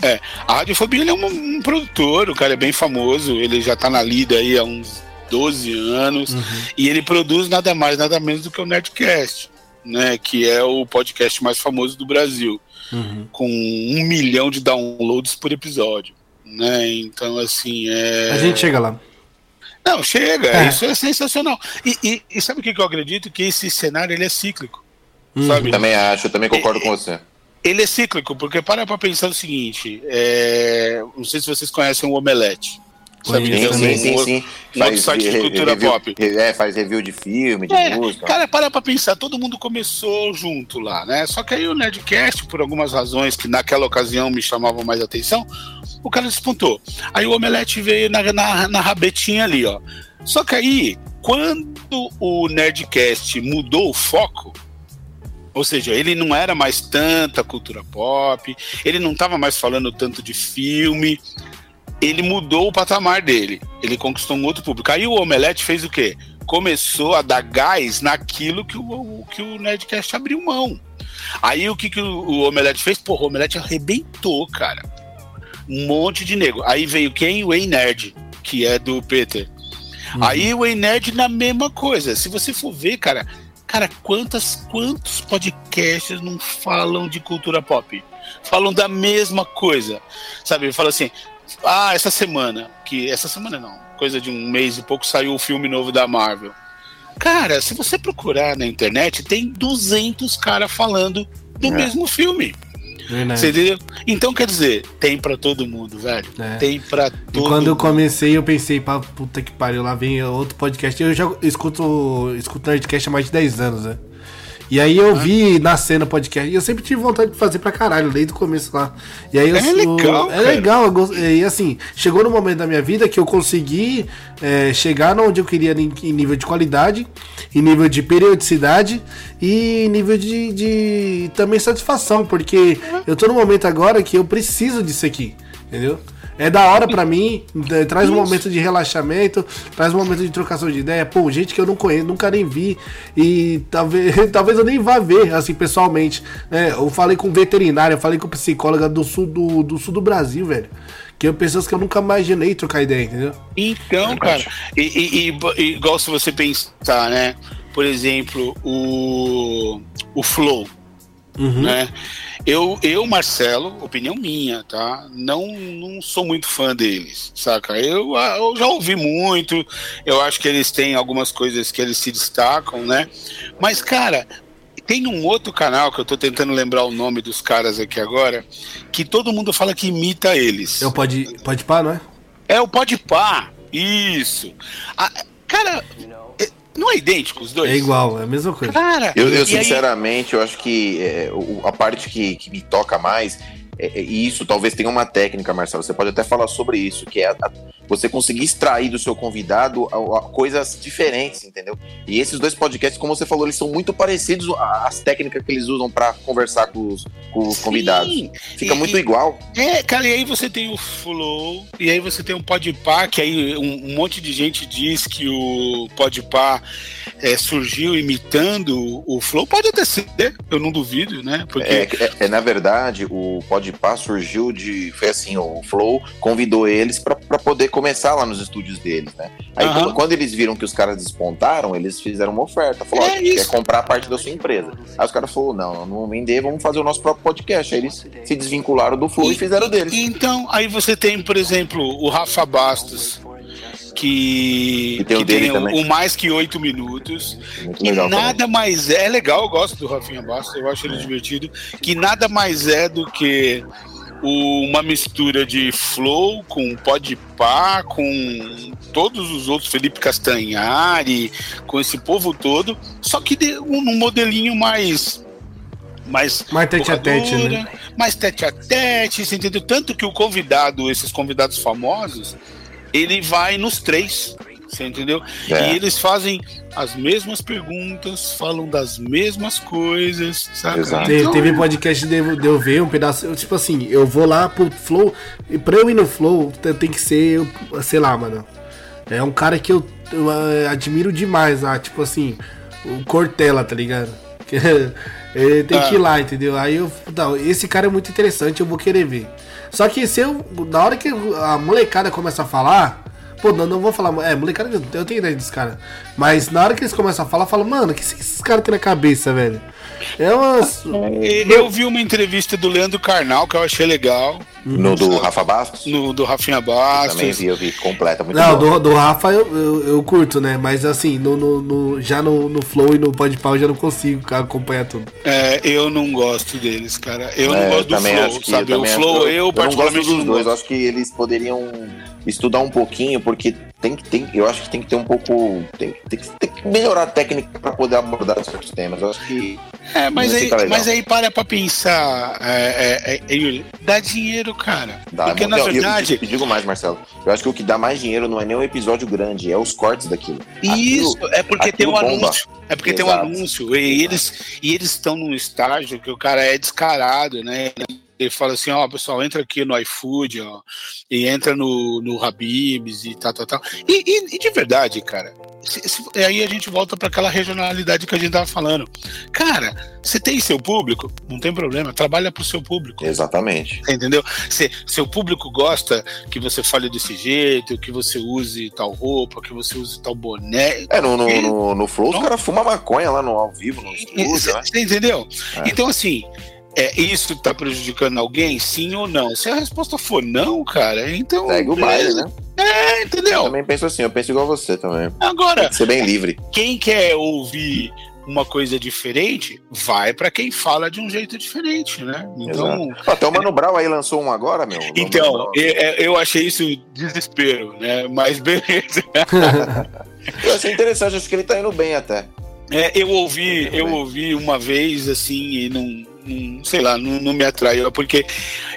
É, a Radiofobia é um, um, produtor, o cara é bem famoso, ele já tá na lida aí há uns 12 anos uhum. e ele produz nada mais, nada menos do que o Nerdcast, né, que é o podcast mais famoso do Brasil uhum. com um milhão de downloads por episódio. Né? Então, assim. É... A gente chega lá. Não, chega, é. isso é sensacional. E, e, e sabe o que eu acredito? Que esse cenário ele é cíclico. Uhum. Sabe? Também acho, também concordo é, com você. Ele é cíclico, porque para pra pensar o seguinte: é... não sei se vocês conhecem o Omelete. Sabe? Sim, sim, sim, sim. Um outro site de cultura review, pop. É, faz review de filme, de é, música. Cara, para pra pensar, todo mundo começou junto lá, né? Só que aí o Nerdcast, por algumas razões que naquela ocasião me chamavam mais atenção, o cara despontou. Aí o Omelete veio na, na, na rabetinha ali, ó. Só que aí, quando o Nerdcast mudou o foco, ou seja, ele não era mais tanta cultura pop, ele não estava mais falando tanto de filme, ele mudou o patamar dele. Ele conquistou um outro público. Aí o Omelete fez o quê? Começou a dar gás naquilo que o, que o Nerdcast abriu mão. Aí o que, que o, Omelete fez? Porra, o Omelete arrebentou, cara. Um monte de nego. Aí veio quem? O Ei Nerd, que é do Peter. Uhum. Aí o Ei Nerd na mesma coisa. Se você for ver, cara, cara, quantas, quantos podcasts não falam de cultura pop? Falam da mesma coisa. Sabe? Fala assim, ah, essa semana, que essa semana não, coisa de um mês e pouco saiu o filme novo da Marvel. Cara, se você procurar na internet, tem 200 caras falando do é. mesmo filme. Entendeu? Então, quer dizer, tem para todo mundo, velho. É. Tem para todo mundo. quando eu comecei, eu pensei, pá, puta que pariu, lá vem outro podcast. Eu já escuto, escuto Nerdcast há mais de 10 anos, né? E aí eu vi nascendo o podcast. E eu sempre tive vontade de fazer pra caralho, desde o começo lá. E aí eu, é legal. É legal. e assim, chegou no momento da minha vida que eu consegui é, chegar onde eu queria em, em, nível de qualidade, em nível de periodicidade e em nível de, de também satisfação. Porque eu tô no momento agora que eu preciso disso aqui. Entendeu? É da hora para mim, é, traz um momento de relaxamento, traz um momento de trocação de ideia. Pô, gente que eu não conheço, nunca nem vi. E talvez, [laughs] talvez eu nem vá ver, assim, pessoalmente. É, eu falei com veterinária, falei com psicóloga do sul do, do sul do Brasil, velho. Que é pessoas que eu nunca imaginei trocar ideia, entendeu? Então, cara, e, e, e, igual se você pensar, né? Por exemplo, o, o Flow, uhum. né? Eu, eu, Marcelo, opinião minha, tá? Não, não sou muito fã deles, saca? Eu, ah, eu já ouvi muito, eu acho que eles têm algumas coisas que eles se destacam, né? Mas, cara, tem um outro canal que eu tô tentando lembrar o nome dos caras aqui agora, que todo mundo fala que imita eles. É o Pode, pode Pá, não é? É o Pode Pá, isso. Ah, cara, não é idêntico os dois? É igual, é a mesma coisa. Cara, eu, eu sinceramente, aí... eu acho que é, a parte que, que me toca mais e isso talvez tenha uma técnica, Marcelo. Você pode até falar sobre isso, que é a, a, você conseguir extrair do seu convidado a, coisas diferentes, entendeu? E esses dois podcasts, como você falou, eles são muito parecidos às técnicas que eles usam para conversar com os, com os convidados. Fica e, muito igual. É, cara, e aí você tem o Flow, e aí você tem o Podpah, que aí um, um monte de gente diz que o Podpah é, surgiu imitando o Flow, pode até ser, eu não duvido, né? Porque... É, é, é na verdade, o Podpah surgiu de. Foi assim, o Flow convidou eles para poder começar lá nos estúdios deles, né? Aí uhum. quando, eles viram que os caras despontaram, eles fizeram uma oferta. Falou, é quer comprar a parte da sua empresa. Aí os caras falaram, não, não vamos vender, vamos fazer o nosso próprio podcast. Aí eles se desvincularam do Flow e, e fizeram deles. Então, aí você tem, por exemplo, o Rafa Bastos que, tem, que tem o, o, mais que oito minutos. Muito que nada também. mais é, é legal, eu gosto do Rafinha Bastos, eu acho ele é. divertido. Que nada mais é do que uma mistura de flow com pá com todos os outros, Felipe Castanhari, com esse povo todo, só que de, um, um modelinho mais mais mais tete a tete, né? Mais tete a tete, você entendeu? Tanto que o convidado, esses convidados famosos, ele vai nos três. Você entendeu? É. E eles fazem as mesmas perguntas, falam das mesmas coisas, sabe? Exato. Então... Teve podcast de, de eu ver um pedaço. Eu, tipo assim, eu vou lá pro Flow. E pra eu ir no Flow, tem que ser, sei lá, mano. É um cara que eu, eu eh, admiro demais, ah, tipo assim, o Cortella, tá ligado? [laughs] Tem ah. que ir lá, entendeu? Aí eu. Não, esse cara é muito interessante, eu vou querer ver. Só que se eu. Na hora que a molecada começa a falar. Pô, não, não vou falar. É, molecada, eu tenho ideia desse cara. Mas na hora que eles começam a falar, falo, mano, o que esses caras têm na cabeça, velho? É umas. Eu vi uma entrevista do Leandro Carnal que eu achei legal. No do Rafa Bastos? No do Rafinha Bastos. Eu também vi, eu vi completa. Muito Não, do, do, Rafa eu, eu, eu, curto, né? Mas assim, no, no, no já no, no Flow e no Podpah eu já não consigo acompanhar tudo. É, eu não gosto deles, cara. Eu é, não gosto do Flow, sabe? O Flow, eu, eu particularmente não gosto dos dois. Eu acho que eles poderiam estudar um pouquinho, porque tem que tem, eu acho que tem que ter um pouco. Tem, tem, tem que melhorar a técnica para poder abordar certos temas. Eu acho que. É, mas aí, mas aí para pra pensar, é, é, é, dá dinheiro, cara. Dá, porque na verdade. Eu, eu, digo mais, Marcelo. Eu acho que o que dá mais dinheiro não é nem o episódio grande, é os cortes daquilo. Isso, aquilo, é porque tem um bomba. anúncio. É porque Exato. tem um anúncio. E eles e eles estão num estágio que o cara é descarado, né? ele fala assim, ó, pessoal, entra aqui no iFood, ó, e entra no, no Habibs e tal, tal, tal. E, e, e de verdade, cara, se, se, aí a gente volta para aquela regionalidade que a gente tava falando. Cara, você tem seu público, não tem problema, trabalha pro seu público. Exatamente. Entendeu? Se, seu público gosta que você fale desse jeito, que você use tal roupa, que você use tal boné. É, no, no, no, no Flow, os caras fumam maconha lá no ao vivo, no estúdio. Você né? entendeu? É. Então, assim, é, isso está prejudicando alguém, sim ou não? Se a resposta for não, cara, então. Segue o baile, né? É, entendeu? Eu também penso assim, eu penso igual você também. Agora. Tem que ser bem livre. Quem quer ouvir uma coisa diferente, vai para quem fala de um jeito diferente, né? Então, até o Mano Brown aí lançou um agora, meu. Então, eu, é, eu, achei isso desespero, né? Mas beleza. [laughs] eu achei interessante, acho que ele tá indo bem até. É, eu ouvi, tá eu ouvi uma vez assim e não, sei lá, não, não me atraiu, porque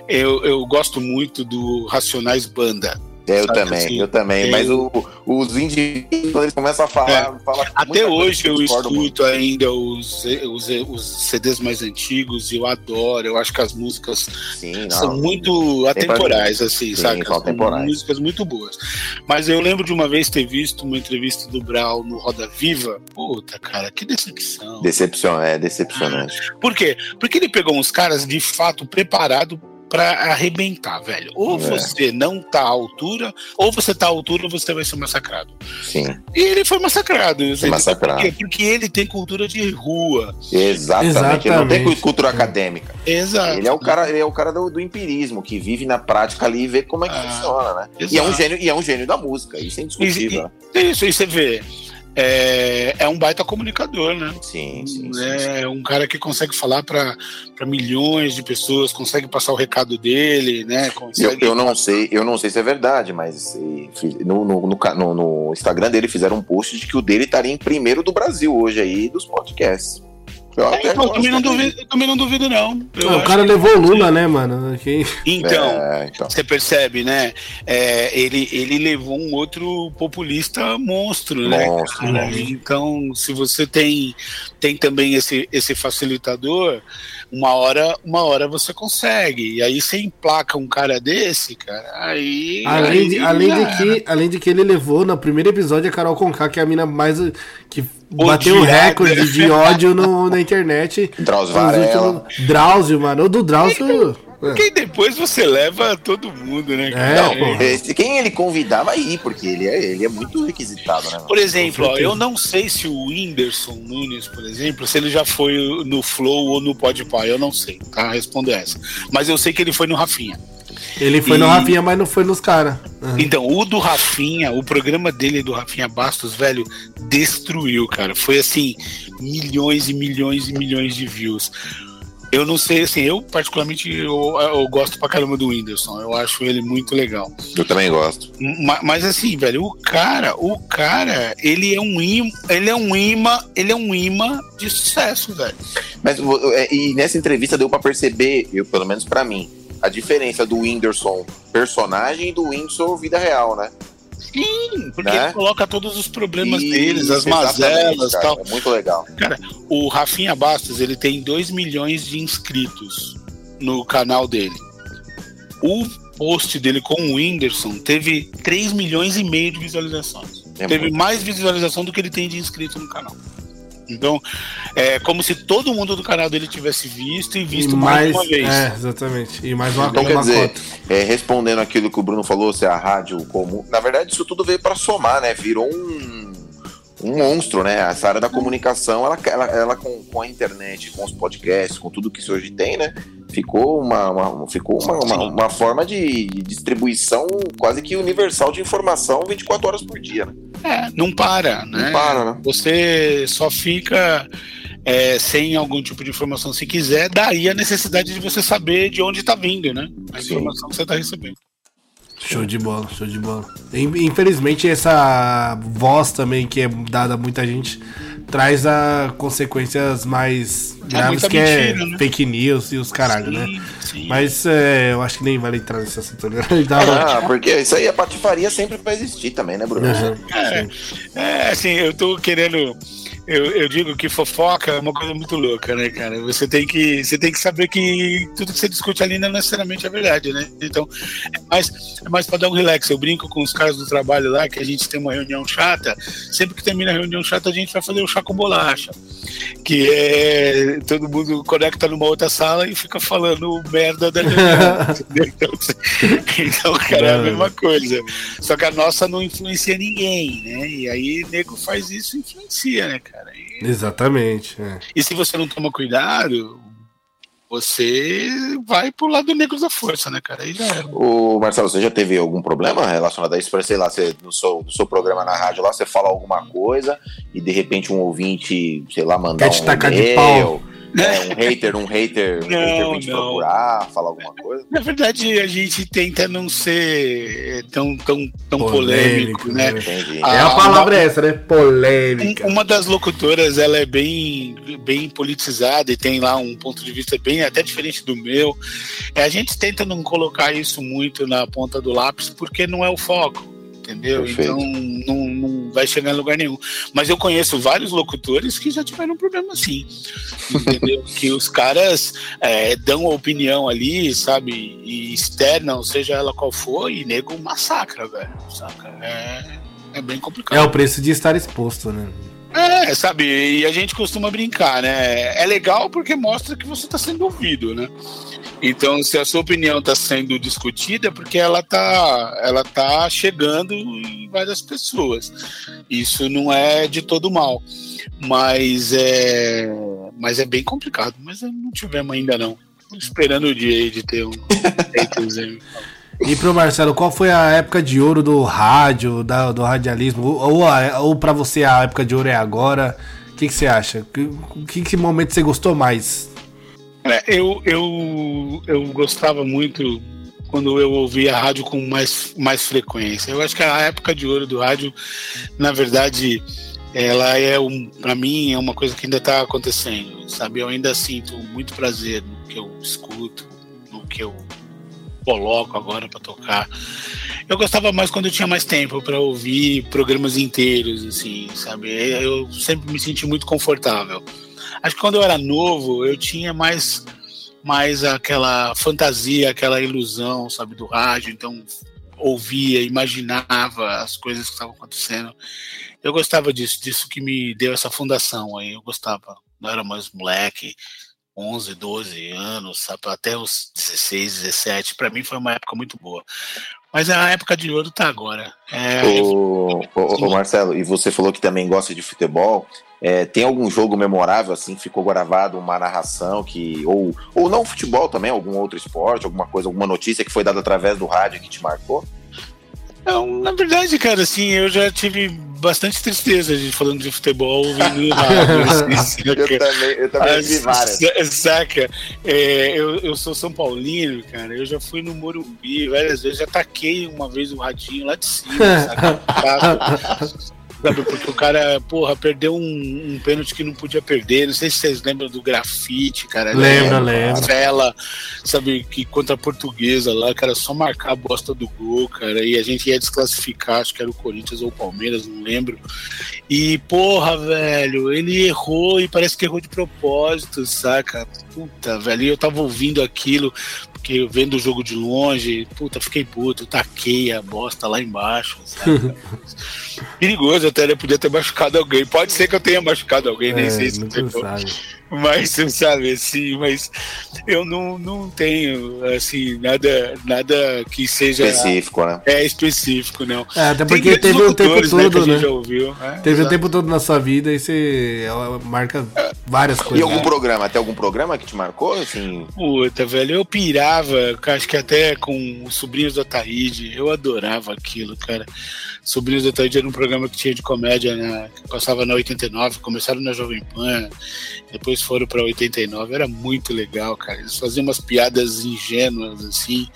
eu, eu gosto muito do Racionais Banda. Eu também, assim, eu também. Mas o, os indivíduos, quando eles começam a falar. É. Até hoje eu escuto muito. ainda os, os, os, CDs mais antigos e eu adoro. Eu acho que as músicas Sim, são muito atemporais, assim, Sim, sabe? São atemporais. músicas muito boas. Mas eu lembro de uma vez ter visto uma entrevista do Brau no Roda Viva. Puta, cara, que decepção. Decepção, é decepcionante. Ah, por quê? Porque ele pegou uns caras de fato preparados para arrebentar, velho. Ou é. você não tá à altura, ou você tá à altura, você vai ser massacrado. Sim. E ele foi massacrado. Foi massacrado. Por quê? Porque ele tem cultura de rua. Exatamente. Exatamente. Ele não tem cultura acadêmica. Exato. Ele é o cara, ele é o cara do, do empirismo, que vive na prática ali e vê como é que ah, funciona, né? E é um gênio, e é um gênio da música, isso é indiscutível. E, e, isso, e você vê é, é um baita comunicador, né? Sim, sim. É sim. um cara que consegue falar para milhões de pessoas, consegue passar o recado dele, né? Consegue... Eu, eu, não sei, eu não sei se é verdade, mas no, no, no, no Instagram dele fizeram um post de que o dele estaria em primeiro do Brasil hoje aí dos podcasts. Eu, é, então, também, não duvido, também não duvido, não. não o cara levou o Lula, né, mano? Então, é, então, você percebe, né? É, ele, ele levou um outro populista monstro, né? Monstro, Então, se você tem, tem também esse, esse facilitador, uma hora, uma hora você consegue. E aí você emplaca um cara desse, cara, aí. Além, aí, de, além, de que, além de que ele levou no primeiro episódio a Carol Conká, que é a mina mais. que bateu o recorde de ódio no, na internet. Drauzio Varela. Drauzio, mano. O do Drauzio. Porque depois você leva todo mundo, né? É, não, esse, quem ele convidava aí, porque ele é, ele é muito requisitado, né? Por exemplo, ó, eu não sei se o Whindersson Nunes, por exemplo, se ele já foi no Flow ou no Podpah, eu não sei, tá? Respondo essa. Mas eu sei que ele foi no Rafinha. Ele foi e... no Rafinha, mas não foi nos caras. Uhum. Então, o do Rafinha, o programa dele do Rafinha Bastos, velho, destruiu, cara. Foi assim, milhões e milhões e milhões de views. Eu não sei, assim, eu particularmente eu, eu gosto pra caramba do Whindersson. Eu acho ele muito legal. Eu também gosto. Mas, mas assim, velho, o cara, o cara, ele é um imã, ele é um imã, ele é um imã de sucesso, velho. Mas é, e nessa entrevista deu para perceber, eu pelo menos para mim, a diferença do Whindersson personagem e do Whindersson vida real, né? Sim, porque né? ele coloca todos os problemas deles, as mazelas e tal. É muito legal. Cara, o Rafinha Bastos, ele tem 2 milhões de inscritos no canal dele. O post dele com o Whindersson teve 3 milhões e meio de visualizações. É teve muito. mais visualização do que ele tem de inscrito no canal. Então, é como se todo mundo do canal dele tivesse visto e visto e mais, mais, uma vez. É, exatamente. E mais uma Então, quer dizer, é, respondendo aquilo que o Bruno falou, se é a rádio comum. Na verdade, isso tudo veio para somar, né? Virou um, um monstro, né? Essa área da comunicação, ela, ela, ela com, com a internet, com os podcasts, com tudo que isso hoje tem, né? Ficou uma, uma ficou uma, uma, uma, forma de distribuição quase que universal de informação 24 horas por dia. Né? É, não para, né? Não para, né? Você só fica é, sem algum tipo de informação se quiser, daí a necessidade de você saber de onde está vindo, né? A Sim. informação que você está recebendo. Show de bola, show de bola. Infelizmente, essa voz também que é dada a muita gente traz a consequências mais é graves é que mentira, é né? fake news e os caralho, sim, né? Sim. Mas é, eu acho que nem vale entrar nessa sintonia. [laughs] ah, porque isso aí a patifaria sempre vai existir também, né, Bruno? Uhum, é, é, assim, eu tô querendo eu, eu, digo que fofoca é uma coisa muito louca, né, cara? Você tem que, você tem que saber que tudo que você discute ali não necessariamente é verdade, né? Então, é mais, é mais pra dar um relax. Eu brinco com os caras do trabalho lá, que a gente tem uma reunião chata. Sempre que termina a reunião chata, a gente vai fazer o chá com bolacha. Que é todo mundo conecta numa outra sala e fica falando merda da [laughs] então, então, cara, é a mesma coisa. Só que a nossa não influencia ninguém, né? E aí, nego faz isso influencia, né, cara? cara. E, Exatamente. É. E se você não toma cuidado, você vai pro lado negro da força, né, cara? Aí já era. O Marcelo, você já teve algum problema relacionado a isso? Sei lá, você, no, seu, no seu programa na rádio lá, você fala alguma coisa e de repente um ouvinte, sei lá, mandar Quer te um tacar de pau é, um hater, um hater, não, um hater te procurar, falar alguma coisa? Na verdade, a gente tenta não ser tão, tão, tão polêmico, polêmico né? né? A, é a palavra uma, essa, né? Polêmica. Uma das locutoras, ela é bem, bem politizada e tem lá um ponto de vista bem até diferente do meu. É, a gente tenta não colocar isso muito na ponta do lápis porque não é o foco entendeu? Perfeito. Então não, não vai chegar em lugar nenhum. Mas eu conheço vários locutores que já tiveram um problema assim, entendeu? [laughs] que os caras é, dão a opinião ali, sabe? E externam, seja ela qual for, e nego massacra, velho. Saca? É, é bem complicado. É o preço de estar exposto, né? É, sabe, e a gente costuma brincar, né? É legal porque mostra que você está sendo ouvido, né? Então, se a sua opinião está sendo discutida, é porque ela está ela tá chegando em várias pessoas. Isso não é de todo mal, mas é, mas é bem complicado. Mas não tivemos ainda não. esperando o dia aí de ter um [laughs] E pro Marcelo, qual foi a época de ouro do rádio, da, do radialismo? Ou, ou, ou para você a época de ouro é agora? O que, que você acha? Que, que momento você gostou mais? É, eu, eu, eu gostava muito quando eu ouvia a rádio com mais, mais frequência. Eu acho que a época de ouro do rádio, na verdade, ela é um, para mim é uma coisa que ainda está acontecendo, sabe? Eu ainda sinto muito prazer no que eu escuto, no que eu coloco agora para tocar. Eu gostava mais quando eu tinha mais tempo para ouvir programas inteiros, assim, sabe? Eu sempre me senti muito confortável. Acho que quando eu era novo, eu tinha mais, mais aquela fantasia, aquela ilusão, sabe, do rádio. Então, ouvia, imaginava as coisas que estavam acontecendo. Eu gostava disso, disso que me deu essa fundação aí. Eu gostava. Não era mais moleque, 11, 12 anos, sabe, até os 16, 17. Para mim foi uma época muito boa. Mas a época de ouro tá agora. É, o, o, o, Marcelo, e você falou que também gosta de futebol. É, tem algum jogo memorável assim, ficou gravado uma narração que ou ou não futebol também, algum outro esporte, alguma coisa, alguma notícia que foi dada através do rádio que te marcou? Não, na verdade, cara, assim, eu já tive bastante tristeza de falando de futebol ouvindo rádio. [laughs] Assim, eu também, eu também vi várias. Saca? É, eu, eu sou São Paulino, cara. Eu já fui no Morumbi várias vezes, já taquei uma vez o radinho lá de cima, saca? [laughs] sabe? Porque o cara, porra, perdeu um, um pênalti que não podia perder. Não sei se vocês lembram do grafite, cara. Lembra, lembra. Vela, sabe, que contra a portuguesa lá, cara, só marcar a bosta do gol, cara. E a gente ia desclassificar, acho que era o Corinthians ou o Palmeiras, não lembro. E, porra, velho, ele errou e parece que errou de propósito, saca? Puta, velho, e eu tava ouvindo aquilo porque vendo o jogo de longe, puta, fiquei puto, taquei a bosta lá embaixo, sabe? [laughs] Perigoso até, né? Podia ter machucado alguém. Pode ser que eu tenha machucado alguém, é, nem sei se sabe. Mas, [laughs] sabe, assim, mas eu não, não tenho, assim, nada, nada que seja... Específico, né? É, específico, não. É, até porque teve o tempo né, todo, né? Ouviu, é, teve o tempo todo na sua vida e você marca várias coisas. E algum programa? Até algum programa que te marcou, assim? Puta, velho, eu pirava, acho que até com os sobrinhos da Taíde, eu adorava aquilo, cara. Sobrinhos do Ataíde era um programa que tinha de comédia, né, que passava na 89, começaram na Jovem Pan, depois foram para 89, era muito legal, cara. Eles faziam umas piadas ingênuas, assim,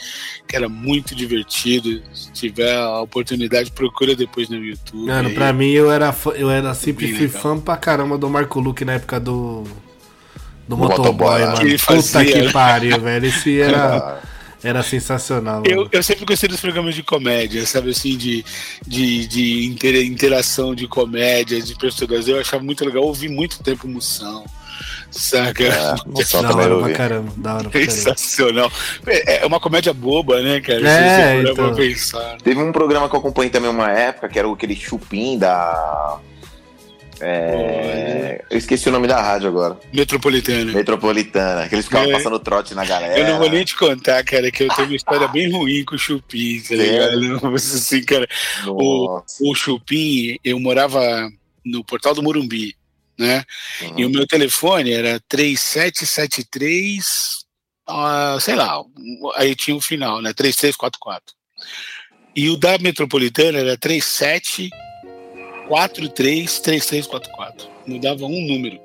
que era muito divertido. Se tiver a oportunidade, procura depois no YouTube. Mano, pra mim eu era, eu era sempre fui fã pra caramba do Marco Luque na época do. Do motoboy, mano. Que Puta fazia, que pariu, velho. Esse era. [laughs] Era sensacional. Eu, eu sempre gostei dos programas de comédia, sabe assim, de, de, de interação de comédia, de personagens. Eu achava muito legal, eu ouvi muito tempo Moção. Saca? É, [laughs] da hora pra caramba, da hora pra Sensacional. É, é uma comédia boba, né, cara? É, então. pensar. Teve um programa que eu acompanhei também uma época, que era aquele chupim da é... Eu esqueci o nome da rádio agora. Metropolitana. Metropolitana, que eles ficavam é. passando trote na galera. Eu não vou nem te contar, cara, que eu tenho uma história bem ruim com o Chupim, tá ligado? Assim, cara, o, o Chupim, eu morava no portal do Morumbi, né? Uhum. E o meu telefone era 3773, uh, sei lá, aí tinha o final, né? 3344. E o da Metropolitana era 37 433344. Mudava um número.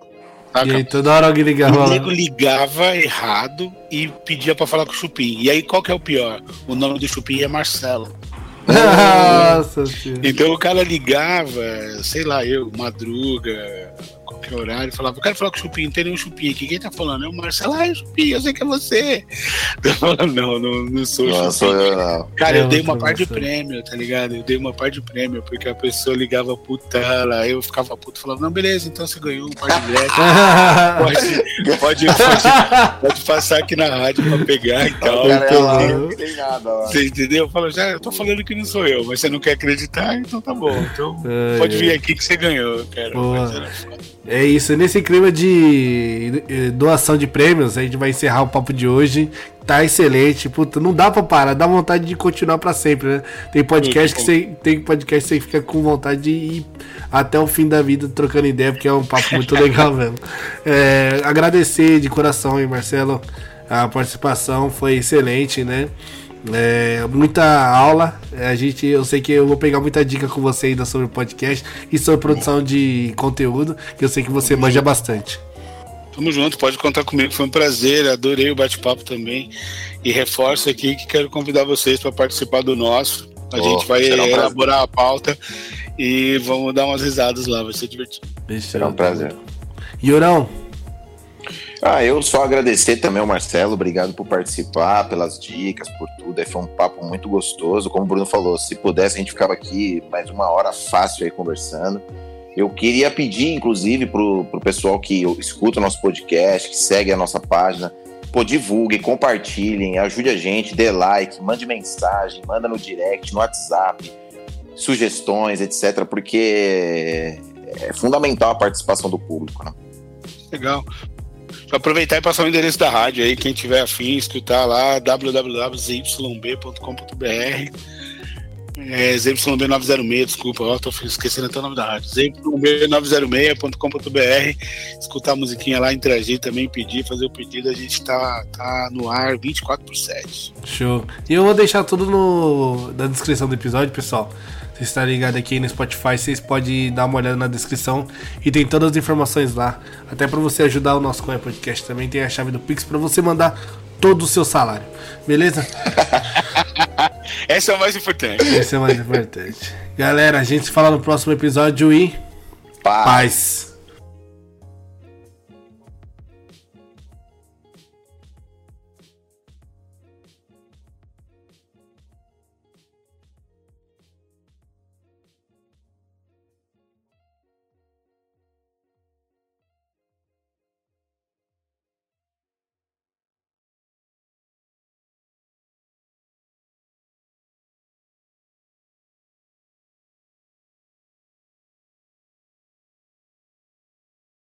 Saca? E aí toda hora alguém ligava. O nego ligava errado e pedia para falar com o Chupim. E aí qual que é o pior? O nome do Chupim é Marcelo. [laughs] Nossa Então o cara ligava, sei lá, eu, Madruga, qualquer horário, falava, eu quero falar com o Chupim, tem nenhum Chupim aqui. Quem tá falando? É o Marcelo, ah, é o Chupim, eu sei que é você. [laughs] Eu falando, não, não, não sou não, Chupim. Sou eu, não. Cara, eu, eu dei uma parte de prêmio, tá ligado? Eu dei uma parte de prêmio, porque a pessoa ligava puta, ela, eu ficava puto, falava, não, beleza, então você ganhou um par de bilhete. pode, [laughs] pode, pode, pode, passar aqui na rádio pra pegar e tal. Cara, então, lá, não tem nada, Você entendeu? Eu falo, já, eu tô falando que não sou eu, mas você não quer acreditar, então tá bom. Então é, pode vir aqui que você ganhou, cara. É isso, nesse clima de doação de prêmios, a gente vai encerrar o papo de hoje. Tá excelente, puta, não dá pra parar, dá vontade de continuar para sempre, né? Tem podcast que você tem podcast que você fica com vontade de ir até o fim da vida trocando ideia, porque é um papo muito legal [laughs] mesmo. É, agradecer de coração aí, Marcelo, a participação foi excelente, né? É, muita aula. É, a gente, eu sei que eu vou pegar muita dica com você ainda sobre podcast e sobre produção de conteúdo, que eu sei que você manja bastante. Tamo junto, pode contar comigo, foi um prazer, adorei o bate-papo também. E reforço aqui que quero convidar vocês para participar do nosso. A oh, gente vai um elaborar a pauta e vamos dar umas risadas lá, vai ser divertido. Será um prazer. Yurão, ah, eu só agradecer também ao Marcelo, obrigado por participar, pelas dicas, por tudo. Foi um papo muito gostoso. Como o Bruno falou, se pudesse, a gente ficava aqui mais uma hora fácil aí conversando. Eu queria pedir, inclusive, pro, pro pessoal que escuta o nosso podcast, que segue a nossa página, pô, divulguem, compartilhem, ajude a gente, dê like, mande mensagem, manda no direct, no WhatsApp, sugestões, etc., porque é fundamental a participação do público, né? Legal. Aproveitar e passar o endereço da rádio aí, quem tiver afim, escutar lá, www.zyb.com.br é, ZYB906, desculpa, ó, tô esquecendo até o nome da rádio. ZYB906.com.br, escutar a musiquinha lá, interagir também, pedir, fazer o pedido, a gente tá, tá no ar 24 por 7. Show. E eu vou deixar tudo no, na descrição do episódio, pessoal. Você está ligado aqui no Spotify, vocês podem dar uma olhada na descrição e tem todas as informações lá. Até para você ajudar o nosso Conha Podcast também tem a chave do Pix para você mandar todo o seu salário. Beleza? [laughs] Esse é o mais importante. Esse é o mais importante. Galera, a gente se fala no próximo episódio e. Paz. Paz.